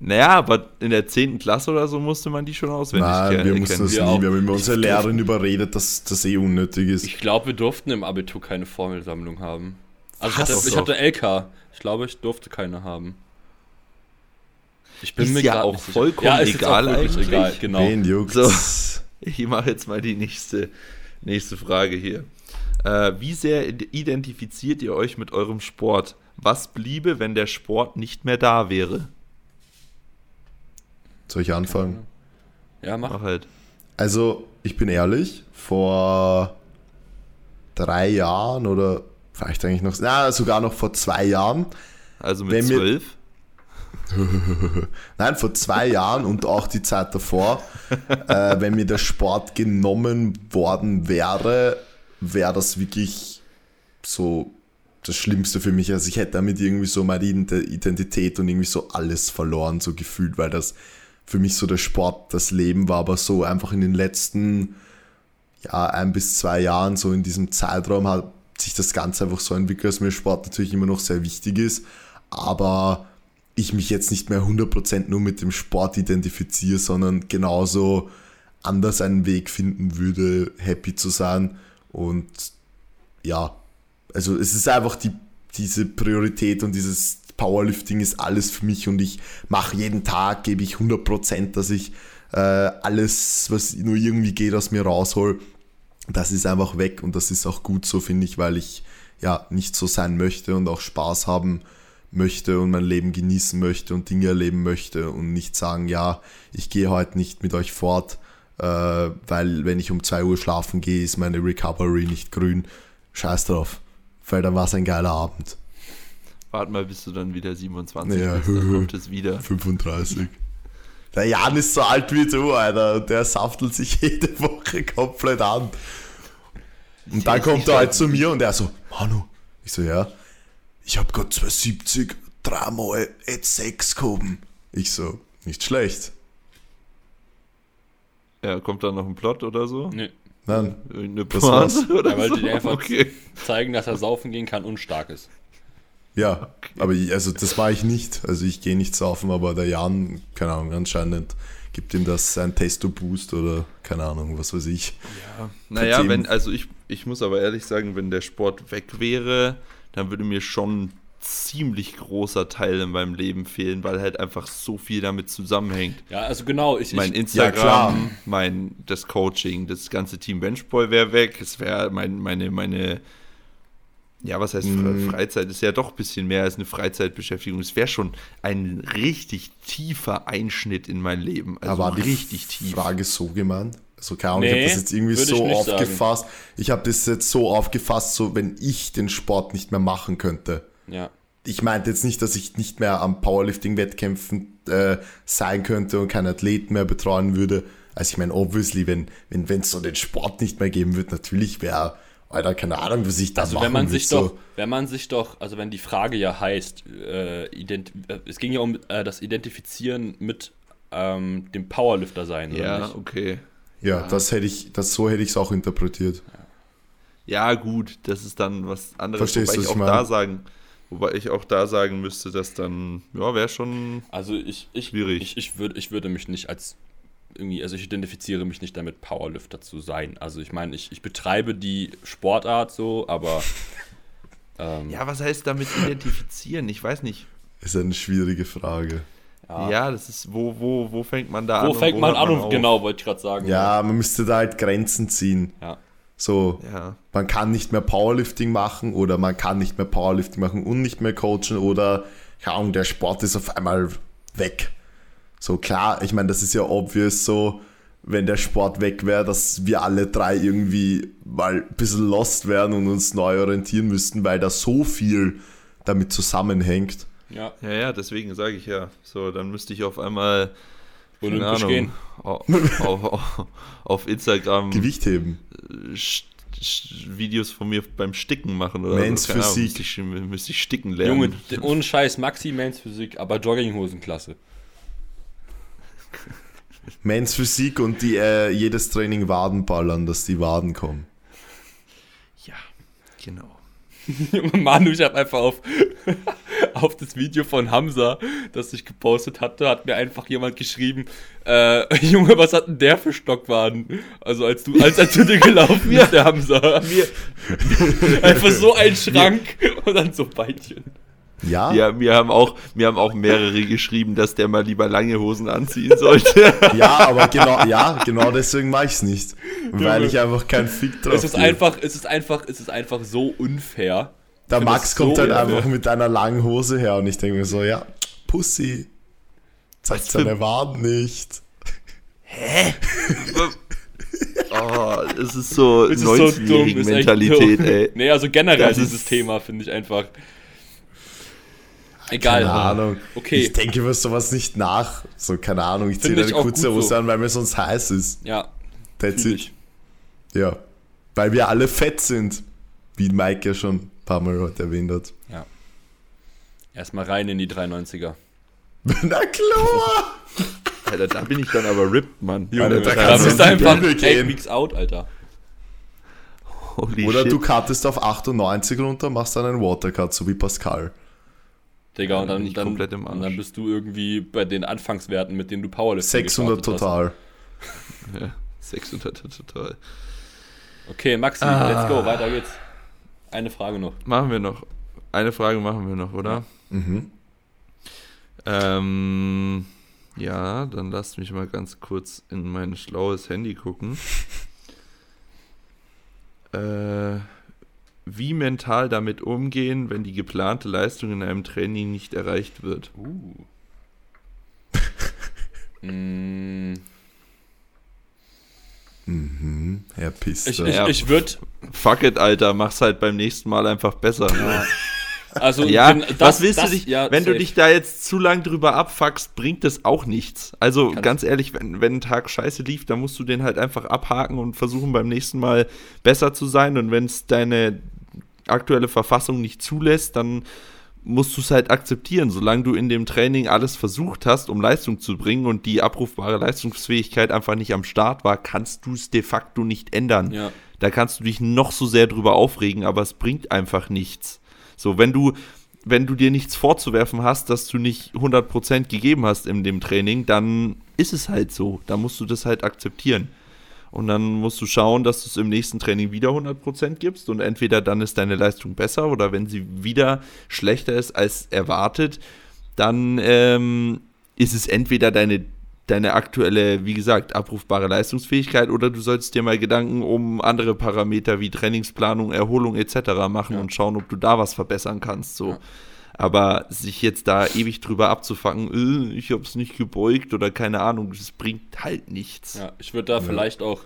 Naja, aber in der 10. Klasse oder so musste man die schon auswendig Nein, wir mussten das nie. Wir auch. Wir haben immer unsere Ich- Lehrerin überredet, dass das eh unnötig ist. Ich glaube, wir durften im Abitur keine Formelsammlung haben. Also ich Was? hatte, ich hatte LK. Ich glaube, ich durfte keine haben. Ich Ist ja grad auch vollkommen ist jetzt egal wirklich eigentlich. Egal, genau. Wen juckt's? So. Ich mache jetzt mal die nächste, nächste Frage hier. Äh, wie sehr identifiziert ihr euch mit eurem Sport? Was bliebe, wenn der Sport nicht mehr da wäre? Soll ich anfangen? Ja, mach. Mach halt. Also, ich bin ehrlich, vor drei Jahren oder vielleicht eigentlich noch, na, sogar noch vor zwei Jahren, Also mit zwölf? nein, vor zwei Jahren und auch die Zeit davor, äh, wenn mir der Sport genommen worden wäre, wäre das wirklich so das Schlimmste für mich. Also ich hätte damit irgendwie so meine Ident- Identität und irgendwie so alles verloren, so gefühlt, weil das für mich so der Sport das Leben war, aber so einfach in den letzten ja, ein bis zwei Jahren, so in diesem Zeitraum hat sich das Ganze einfach so entwickelt, dass mir Sport natürlich immer noch sehr wichtig ist, aber ich mich jetzt nicht mehr 100% nur mit dem Sport identifiziere, sondern genauso anders einen Weg finden würde, happy zu sein und ja, also es ist einfach die, diese Priorität und dieses Powerlifting ist alles für mich und ich mache jeden Tag, gebe ich 100%, dass ich äh, alles, was nur irgendwie geht, aus mir raushol. Das ist einfach weg und das ist auch gut so, finde ich, weil ich ja nicht so sein möchte und auch Spaß haben möchte und mein Leben genießen möchte und Dinge erleben möchte und nicht sagen, ja, ich gehe heute nicht mit euch fort, äh, weil wenn ich um 2 Uhr schlafen gehe, ist meine Recovery nicht grün. Scheiß drauf, weil dann war es ein geiler Abend. Warte mal, bis du dann wieder 27 Ja. bist, dann kommt es wieder. 35. Der Jan ist so alt wie du, Alter, und der saftelt sich jede Woche komplett an. Und dann kommt er halt zu mir und er so, Manu, ich so, ja, ich hab grad 270 dreimal jetzt 6 gehoben. Ich so, nicht schlecht. Ja, kommt da noch ein Plot oder so? Nee. Nein. War's. Pointe oder Er wollte so? dir einfach Okay. zeigen, dass er saufen gehen kann und stark ist. Ja, aber ich, also das war ich nicht. Also ich gehe nicht saufen, aber der Jan, keine Ahnung, anscheinend gibt ihm das ein Testo-Boost oder keine Ahnung, was weiß ich. Naja, Themen. wenn, also ich, ich muss aber ehrlich sagen, wenn der Sport weg wäre, dann würde mir schon ein ziemlich großer Teil in meinem Leben fehlen, weil halt einfach so viel damit zusammenhängt. Ja, also genau. Ich, Mein Instagram, klar. mein das Coaching, das ganze Team Benchboy wäre weg. Es wäre mein, meine, meine, ja, was heißt Mm. Freizeit? Ist ja doch ein bisschen mehr als eine Freizeitbeschäftigung. Es wäre schon ein richtig tiefer Einschnitt in mein Leben. Also Da war die richtig tief. Frage so gemeint. Also keine Ahnung, ich Nee, habe das jetzt irgendwie ich so nicht aufgefasst. Ich habe das jetzt so aufgefasst, so wenn ich den Sport nicht mehr machen könnte. ja. Ich meinte jetzt nicht, dass ich nicht mehr am Powerlifting-Wettkämpfen äh, sein könnte und keinen Athleten mehr betreuen würde. Also ich meine, obviously, wenn wenn wenn es so den Sport nicht mehr geben wird, natürlich wäre, Alter, keine Ahnung, was ich da Also machen wenn man sich so. doch, wenn man sich doch, also wenn die Frage ja heißt, äh, ident äh, es ging ja um äh, das Identifizieren mit ähm, dem Powerlifter sein, oder Ja, nicht? okay. Ja, das hätte ich, das so hätte ich es auch interpretiert. Ja, gut, das ist dann was anderes. Verstehst wobei du, ich was auch ich da sagen, wobei ich auch da sagen müsste, dass dann, ja, wäre schon. Also ich, ich, Schwierig. ich, ich, würd, ich würde mich nicht als irgendwie, also ich identifiziere mich nicht damit, Powerlifter zu sein. Also ich meine, ich, ich betreibe die Sportart so, aber ähm, Ja, was heißt damit identifizieren? Ich weiß nicht. Ist eine schwierige Frage. Ja, das ist, wo, wo, wo fängt man da an? wo fängt man an und auf? genau, wollte ich gerade sagen. Ja, man müsste da halt Grenzen ziehen. Ja. So, Ja. man kann nicht mehr Powerlifting machen oder man kann nicht mehr Powerlifting machen und nicht mehr coachen oder, keine Ahnung, der Sport ist auf einmal weg. So klar, ich meine, das ist ja obvious so, wenn der Sport weg wäre, dass wir alle drei irgendwie mal ein bisschen lost werden und uns neu orientieren müssten, weil da so viel damit zusammenhängt. Ja. Ja, ja, deswegen sage ich ja. So, dann müsste ich auf einmal keine Olympisch Ahnung, gehen. Auf, auf, auf Instagram Gewicht heben. Sch- Videos von mir beim Sticken machen oder Men's so. Keine Ahnung, Physik. Müsste ich, müsste ich sticken lernen. Junge, ohne Scheiß, Maxi Mans Physik, aber Jogginghosenklasse. Men's Physik und die äh, jedes Training Waden ballern, dass die Waden kommen. ja, genau. Junge Manu, ich habe einfach auf, auf das Video von Hamza, das ich gepostet hatte, hat mir einfach jemand geschrieben, äh, Junge, was hat denn der für Stockwaden? Also als du, als er zu dir gelaufen ist, der Hamza. einfach so ein Schrank und dann so Beinchen. Ja, Ja, mir haben auch, mir haben auch mehrere geschrieben, dass der mal lieber lange Hosen anziehen sollte. ja, aber genau, ja, genau deswegen mache ich es nicht. Weil ich einfach keinen Fick drauf Es ist gebe. einfach, es ist einfach, es ist einfach so unfair. Der Max das so kommt halt einfach mit einer langen Hose her und ich denke mir so, ja, Pussy, zeigt seine Waden nicht. Oh, es ist so Es ist so dumm, ist echt 19-jährigen-Mentalität, dumm. ey. Nee, also generell Das dieses Thema finde ich einfach. Egal. Keine Ahnung. Okay. Ich denke über sowas nicht nach. So, keine Ahnung, ich ziehe eine kurze Hose so. an, weil mir sonst heiß ist. Ja, That's it. Ja. Weil wir alle fett sind. Wie Mike ja schon paar Mal heute erwähnt hat. Ja. Erstmal rein in die 390er. Na klar! Alter, da bin ich dann aber ripped, Mann. Junge, Alter, da kannst bist du einfach eight weeks out, Alter. Holy Oder shit. du cuttest auf 98 runter, machst dann einen Watercut, so wie Pascal. Digga, und dann dann, dann, komplett im und dann bist du irgendwie bei den Anfangswerten, mit denen du Powerlifting 600 gestartet total. Ja, 600 total. Okay, Maxi, Ah. let's go, weiter geht's. Eine Frage noch. Machen wir noch. Eine Frage machen wir noch, oder? Mhm. Ähm, ja, dann lasst mich mal ganz kurz in mein schlaues Handy gucken. Äh, wie mental damit umgehen, wenn die geplante Leistung in einem Training nicht erreicht wird? Uh. mm, Mhm. Herr Piste. ich ich, Ja. ich würde, Fuck it, Alter, mach's halt beim nächsten Mal einfach besser. also Ja, gen- was willst das- du dich, ja, wenn du safe. dich da jetzt zu lang drüber abfuckst, bringt das auch nichts. Also Kannst- ganz ehrlich, wenn, wenn ein Tag scheiße lief, dann musst du den halt einfach abhaken und versuchen beim nächsten Mal besser zu sein. Und wenn es deine aktuelle Verfassung nicht zulässt, dann musst du es halt akzeptieren, solange du in dem Training alles versucht hast, um Leistung zu bringen und die abrufbare Leistungsfähigkeit einfach nicht am Start war, kannst du es de facto nicht ändern. Ja. Da kannst du dich noch so sehr drüber aufregen, aber es bringt einfach nichts. So, wenn du, wenn du dir nichts vorzuwerfen hast, dass du nicht 100% gegeben hast in dem Training, dann ist es halt so. Da musst du das halt akzeptieren. Und dann musst du schauen, dass du es im nächsten Training wieder 100% gibst und entweder dann ist deine Leistung besser oder wenn sie wieder schlechter ist als erwartet, dann ähm, ist es entweder deine, deine aktuelle, wie gesagt, abrufbare Leistungsfähigkeit oder du solltest dir mal Gedanken um andere Parameter wie Trainingsplanung, Erholung etc. machen Ja. und schauen, ob du da was verbessern kannst. So. Ja. Aber sich jetzt da ewig drüber abzufangen, äh, ich hab's nicht gebeugt oder keine Ahnung, das bringt halt nichts. Ja, ich würde da vielleicht auch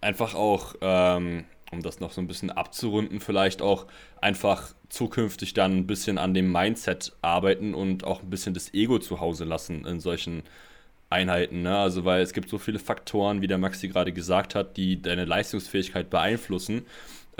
einfach auch, ähm, um das noch so ein bisschen abzurunden, vielleicht auch einfach zukünftig dann ein bisschen an dem Mindset arbeiten und auch ein bisschen das Ego zu Hause lassen in solchen Einheiten. Ne? Also, weil es gibt so viele Faktoren, wie der Maxi gerade gesagt hat, die deine Leistungsfähigkeit beeinflussen.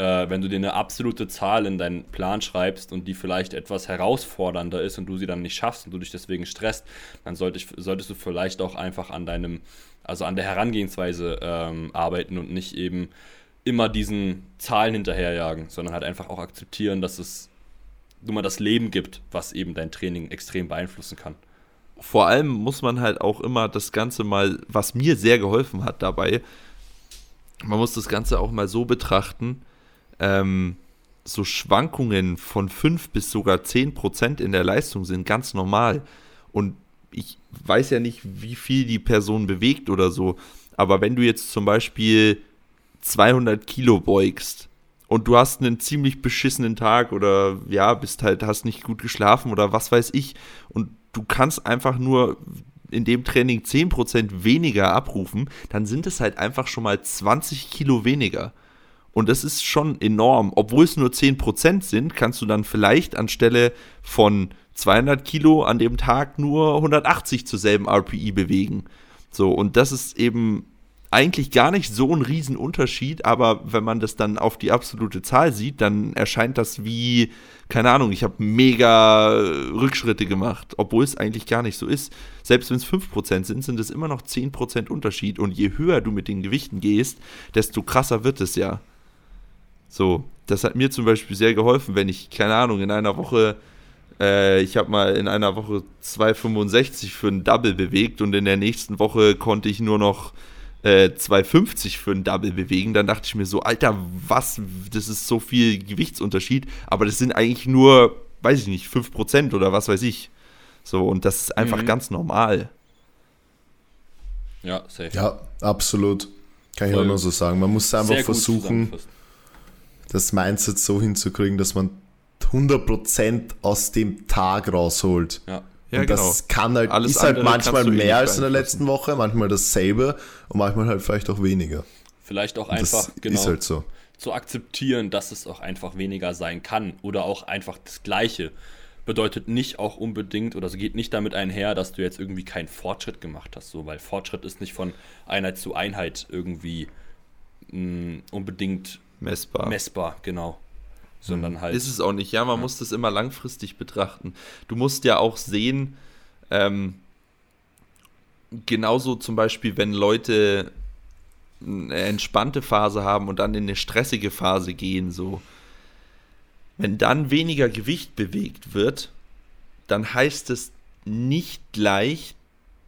Äh, wenn du dir eine absolute Zahl in deinen Plan schreibst und die vielleicht etwas herausfordernder ist und du sie dann nicht schaffst und du dich deswegen stresst, dann sollte ich, solltest du vielleicht auch einfach an deinem, also an der Herangehensweise ähm, arbeiten und nicht eben immer diesen Zahlen hinterherjagen, sondern halt einfach auch akzeptieren, dass es nun mal das Leben gibt, was eben dein Training extrem beeinflussen kann. vor allem muss man halt auch immer das Ganze mal, was mir sehr geholfen hat dabei, man muss das Ganze auch mal so betrachten, ähm, so Schwankungen von 5 bis sogar 10 Prozent in der Leistung sind ganz normal. Und ich weiß ja nicht, wie viel die Person bewegt oder so, aber wenn du jetzt zum Beispiel 200 Kilo beugst und du hast einen ziemlich beschissenen Tag oder ja, bist halt, hast nicht gut geschlafen oder was weiß ich und du kannst einfach nur in dem Training 10% weniger abrufen, dann sind es halt einfach schon mal 20 Kilo weniger. Und das ist schon enorm. Obwohl es nur 10% sind, kannst du dann vielleicht anstelle von 200 Kilo an dem Tag nur 180 zur selben RPI bewegen. So, und das ist eben eigentlich gar nicht so ein Riesenunterschied, aber wenn man das dann auf die absolute Zahl sieht, dann erscheint das wie, keine Ahnung, ich habe mega Rückschritte gemacht, obwohl es eigentlich gar nicht so ist. Selbst wenn es 5% sind, sind es immer noch 10% Unterschied und je höher du mit den Gewichten gehst, desto krasser wird es ja. So, das hat mir zum Beispiel sehr geholfen, wenn ich, keine Ahnung, in einer Woche, äh, ich habe mal in einer Woche 2,65 für ein Double bewegt und in der nächsten Woche konnte ich nur noch äh, 2,50 für ein Double bewegen. Dann dachte ich mir so, Alter, was, das ist so viel Gewichtsunterschied, aber das sind eigentlich nur, weiß ich nicht, 5% oder was weiß ich. So, und das ist einfach Mhm. ganz normal. Ja, safe. Ja, absolut. Kann ich auch nur so sagen. Man muss einfach Sehr versuchen. Das Mindset so hinzukriegen, dass man 100% aus dem Tag rausholt. Ja. Ja, und genau. das kann halt, Alles ist halt manchmal eh mehr als in der letzten Woche, manchmal dasselbe und manchmal halt vielleicht auch weniger. Vielleicht auch Und einfach, das genau, ist halt so. zu akzeptieren, dass es auch einfach weniger sein kann oder auch einfach das Gleiche. Bedeutet nicht auch unbedingt oder es geht nicht damit einher, dass du jetzt irgendwie keinen Fortschritt gemacht hast, so, weil Fortschritt ist nicht von Einheit zu Einheit irgendwie mh, unbedingt Messbar. messbar, genau. Sondern halt. Ist es auch nicht. Ja, man muss das immer langfristig betrachten. Du musst ja auch sehen, ähm, genauso zum Beispiel, wenn Leute eine entspannte Phase haben und dann in eine stressige Phase gehen, so. Wenn dann weniger Gewicht bewegt wird, dann heißt es nicht gleich,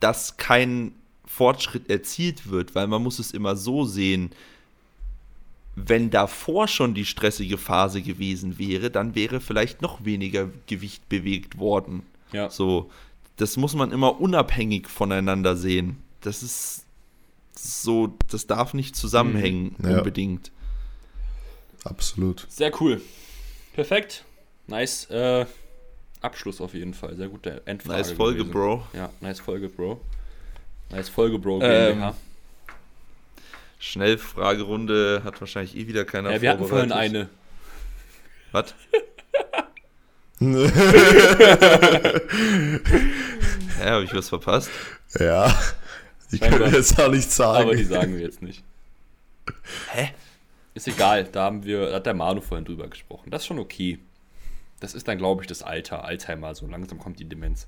dass kein Fortschritt erzielt wird, weil man muss es immer so sehen, wenn davor schon die stressige Phase gewesen wäre, dann wäre vielleicht noch weniger Gewicht bewegt worden. ja. So, das muss man immer unabhängig voneinander sehen. Das ist so, das darf nicht zusammenhängen Ja. unbedingt. Absolut. Sehr cool. Perfekt. Nice äh, Abschluss auf jeden Fall. Sehr gute Endfrage. Nice Folge, gewesen. Bro. Ja, nice Folge, Bro. Nice Folge, Bro. Ähm, GmbH. Schnellfragerunde hat wahrscheinlich eh wieder keiner ja, wir hatten vorhin eine. Was? Hä, habe ich was verpasst? Ja, ich kann Scheinbar. jetzt auch nicht sagen. Aber die sagen wir jetzt nicht. Hä? Ist egal, da haben wir, da hat der Manu vorhin drüber gesprochen. Das ist schon okay. Das ist dann, glaube ich, das Alter, Alzheimer. So langsam kommt die Demenz.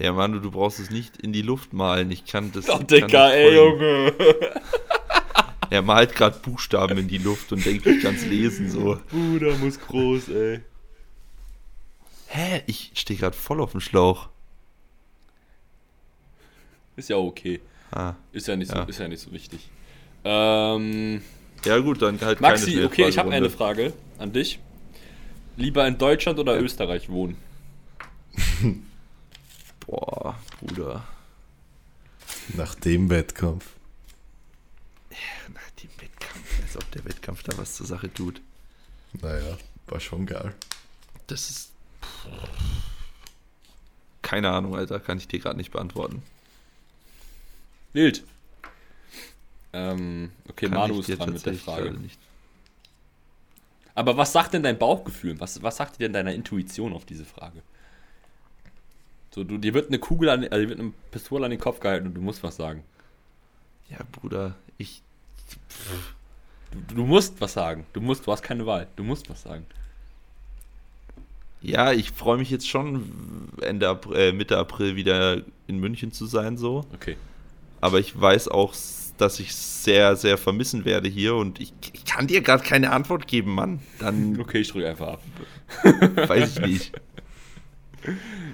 Ja, Manu, du brauchst es nicht in die Luft malen. Ich kann das. Oh, Dicker, das ey. Junge. Er malt gerade Buchstaben in die Luft und denkt, ich kann es lesen so. Bruder muss groß, ey. Hä? Ich stehe gerade voll auf dem Schlauch. Ist ja okay. Ah. Ist ja nicht so, Ja. ist ja nicht so wichtig. Ähm, Ja, gut, dann halt Maxi, keine okay, ich habe eine. Frage an dich. Lieber in Deutschland oder Österreich wohnen? Boah, Bruder. Nach dem Wettkampf. Nach dem Wettkampf, als ob der Wettkampf da was zur Sache tut. Naja, war schon geil. Das ist. Keine Ahnung, Alter, kann ich dir gerade nicht beantworten. Wild. Ähm, okay, Kann Manu ist dran mit der Frage. Aber was sagt denn dein Bauchgefühl? Was, was sagt dir denn deine Intuition auf diese Frage? So, du, dir wird eine Kugel an, also dir wird eine Pistole an den Kopf gehalten und du musst was sagen. Ja, Bruder, ich. Du, du musst was sagen. Du musst, du hast keine Wahl. Du musst was sagen. Ja, ich freue mich jetzt schon, Ende April, äh, Mitte April wieder in München zu sein, so. Okay. Aber ich weiß auch, dass ich sehr, sehr vermissen werde hier und ich, ich kann dir gerade keine Antwort geben, Mann. Dann Okay, ich drücke einfach ab. weiß ich nicht.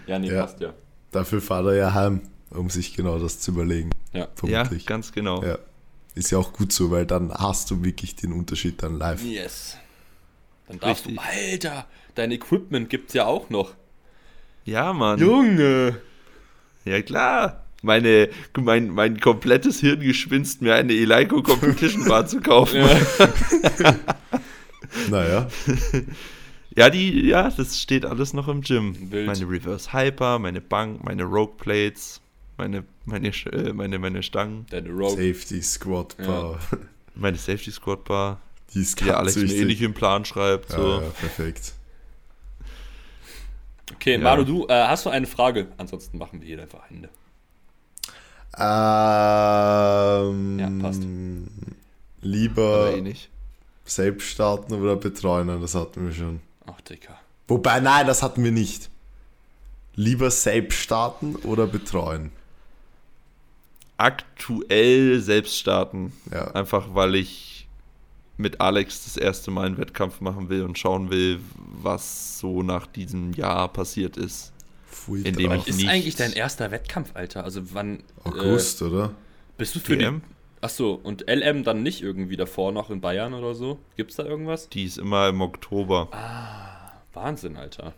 Ja, nee, Ja. passt ja. Dafür fahrt er ja heim, um sich genau das zu überlegen. Ja. Ja, Vermutlich. ganz genau. Ja. Ist ja auch gut so, weil dann hast du wirklich den Unterschied dann live. Yes. Dann darfst Richtig. du. Alter, dein Equipment gibt's ja auch noch. Ja, Mann. Junge! Ja, klar. Meine, mein, mein komplettes Hirngespinst, mir eine Eleiko Competition Bar zu kaufen. Ja. Die, ja, das steht alles noch im Gym. Wild. Meine Reverse Hyper, meine Bank, meine Rogue Plates, meine, meine, äh, meine, meine Stangen, Deine Rogue. Safety, Squat Bar. meine Safety Squad Bar, Die ist die der Alex mir eh nicht im Plan schreibt. So. Ja, ja, perfekt. Okay, Ja. Manu, du äh, hast du eine Frage? Ansonsten machen wir hier einfach Ende. Ähm, Ja, passt. Lieber eh nicht. selbst starten oder betreuen, das hatten wir schon. Ach, Dicker. Wobei, nein, das hatten wir nicht. Lieber selbst starten oder betreuen. Aktuell selbst starten. Ja. Einfach weil ich mit Alex das erste Mal einen Wettkampf machen will und schauen will, was so nach diesem Jahr passiert ist. Pfui In dem drauf. ich- Ist Nicht. eigentlich dein erster Wettkampf, Alter? Also wann August, äh, oder? bist du für DM? Achso, und LM dann nicht irgendwie davor noch in Bayern oder so? Gibt's da irgendwas? Die ist immer im Oktober. Wahnsinn, Alter.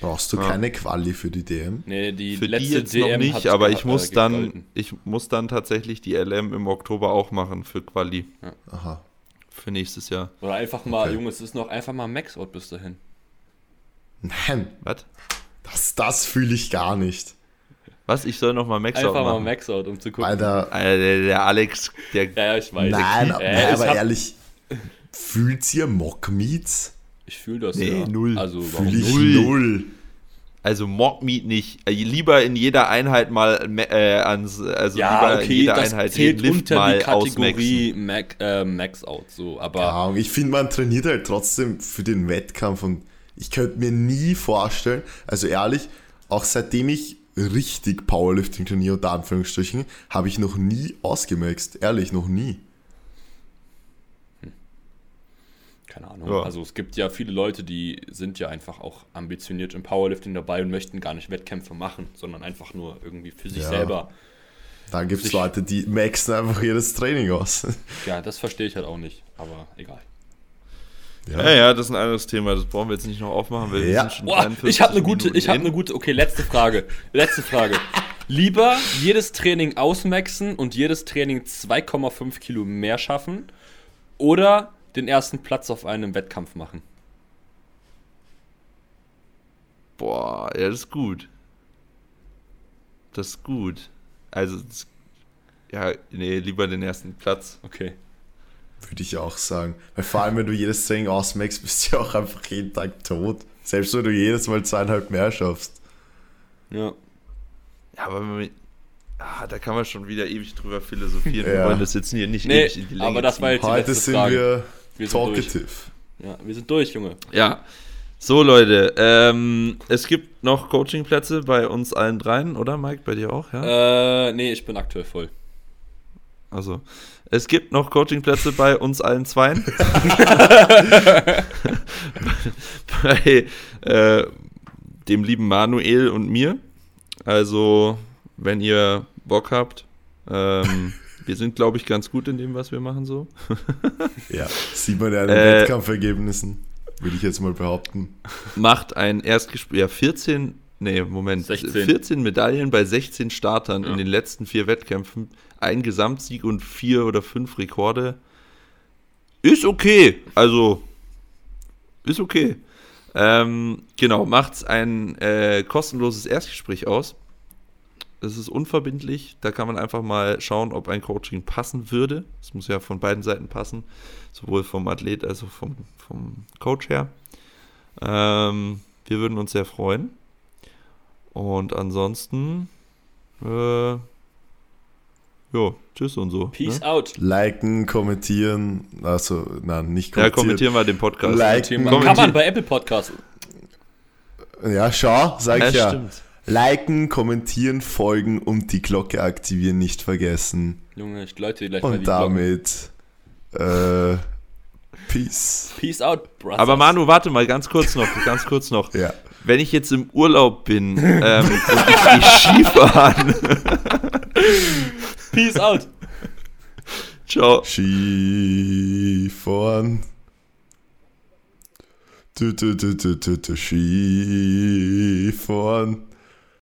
Brauchst du Ja. keine Quali für die DM? Nee, die Für letzte die jetzt DM noch nicht, aber ich muss äh, dann, gegolten. ich muss dann tatsächlich die LM im Oktober auch machen für Quali Aha. für nächstes Jahr. Oder einfach mal, Okay. Junge, es ist noch einfach mal Maxout bis dahin. Nein, Was? das, das fühle ich gar nicht. Was? Ich soll noch mal Max Einfach mal machen? Maxout, um zu gucken. Alter, Alter, der, der Alex, der Ja, ja, ich weiß. nein, Äh, nein ich aber ehrlich, fühlt ihr Mock-Meets? Ich fühle das Nee, ja. null. Also, warum Fühle ich Null. null. Also Mockmeat nicht. Äh, Lieber in jeder Einheit mal äh, ans, also Ja, lieber in okay, jeder das Einheit zählt Lift unter mal die. Kategorie Mac, äh, Max-Out, so, aber Ja, ich finde, man trainiert halt trotzdem für den Wettkampf und ich könnte mir nie vorstellen, also ehrlich, auch seitdem ich richtig Powerlifting trainiere, unter Anführungsstrichen, habe ich noch nie ausgemaxt. Ehrlich, noch nie. keine Ahnung. Ja. Also es gibt ja viele Leute, die sind ja einfach auch ambitioniert im Powerlifting dabei und möchten gar nicht Wettkämpfe machen, sondern einfach nur irgendwie für sich Ja. selber. Da gibt es Leute, die maxen einfach jedes Training aus. Ja, das verstehe ich halt auch nicht, aber egal. Ja, ja, das ist ein anderes Thema. Das brauchen wir jetzt nicht noch aufmachen, weil wir Ja. sind schon Boah, 43 ich habe eine gute, Minuten ich habe in. eine gute, okay, letzte Frage. Letzte Frage. Lieber jedes Training ausmaxen und jedes Training 2,5 Kilo mehr schaffen oder den ersten Platz auf einem Wettkampf machen? Boah, ja, das ist gut. Das ist gut. Also, das, ja, nee, lieber den ersten Platz. Okay. Würde ich auch sagen. Weil vor allem, wenn du jedes Training ausmaxst, bist du ja auch einfach jeden Tag tot. Selbst wenn du jedes Mal zweieinhalb mehr schaffst. Ja. Ja, aber wenn man, ah, da kann man schon wieder ewig drüber philosophieren. Wir Ja. wollen das jetzt hier nicht Nee, ewig in die Länge aber das war ziehen. jetzt die Heute sind Frage. wir, Wir sind durch. talkative. Ja, wir sind durch, Junge. Ja. So, Leute, ähm, es gibt noch Coachingplätze bei uns allen dreien, oder Mike? Bei dir auch, ja? Äh, nee, ich bin aktuell voll. Also, es gibt noch Coachingplätze bei uns allen Zweien. bei äh, dem lieben Manuel und mir. Also, wenn ihr Bock habt, ähm, wir sind, glaube ich, ganz gut in dem, was wir machen so. Ja, sieht man ja an den Äh, Wettkampfergebnissen, würde ich jetzt mal behaupten. Macht ein Erstgespräch, ja, 14, nee, Moment, 16. 14 Medaillen bei 16 Startern Ja. in den letzten vier Wettkämpfen, ein Gesamtsieg und vier oder fünf Rekorde. Ist okay, also ist okay. Ähm, genau, macht ein äh, kostenloses Erstgespräch aus. Es ist unverbindlich, da kann man einfach mal schauen, ob ein Coaching passen würde. Es muss ja von beiden Seiten passen, sowohl vom Athlet als auch vom, vom Coach her. Ähm, wir würden uns sehr freuen. Und ansonsten, äh, ja, tschüss und so. Peace ne? out. Liken, kommentieren, also, nein, nicht Ja, kommentieren. kommentieren wir den Podcast. Liken, Kann man bei Apple Podcasts. Ja, schau, sag ich Ja, ja. stimmt. Liken, kommentieren, folgen und die Glocke aktivieren nicht vergessen. Junge, ich läute gleich mal die Und damit, äh, Peace. Peace out, Brothers. Aber Manu, warte mal, ganz kurz noch, ganz kurz noch. Ja. Wenn ich jetzt im Urlaub bin ähm, und ich gehe Skifahren. Peace out. Ciao. Skifahren. Du, du, du, du, du, du, Skifahren.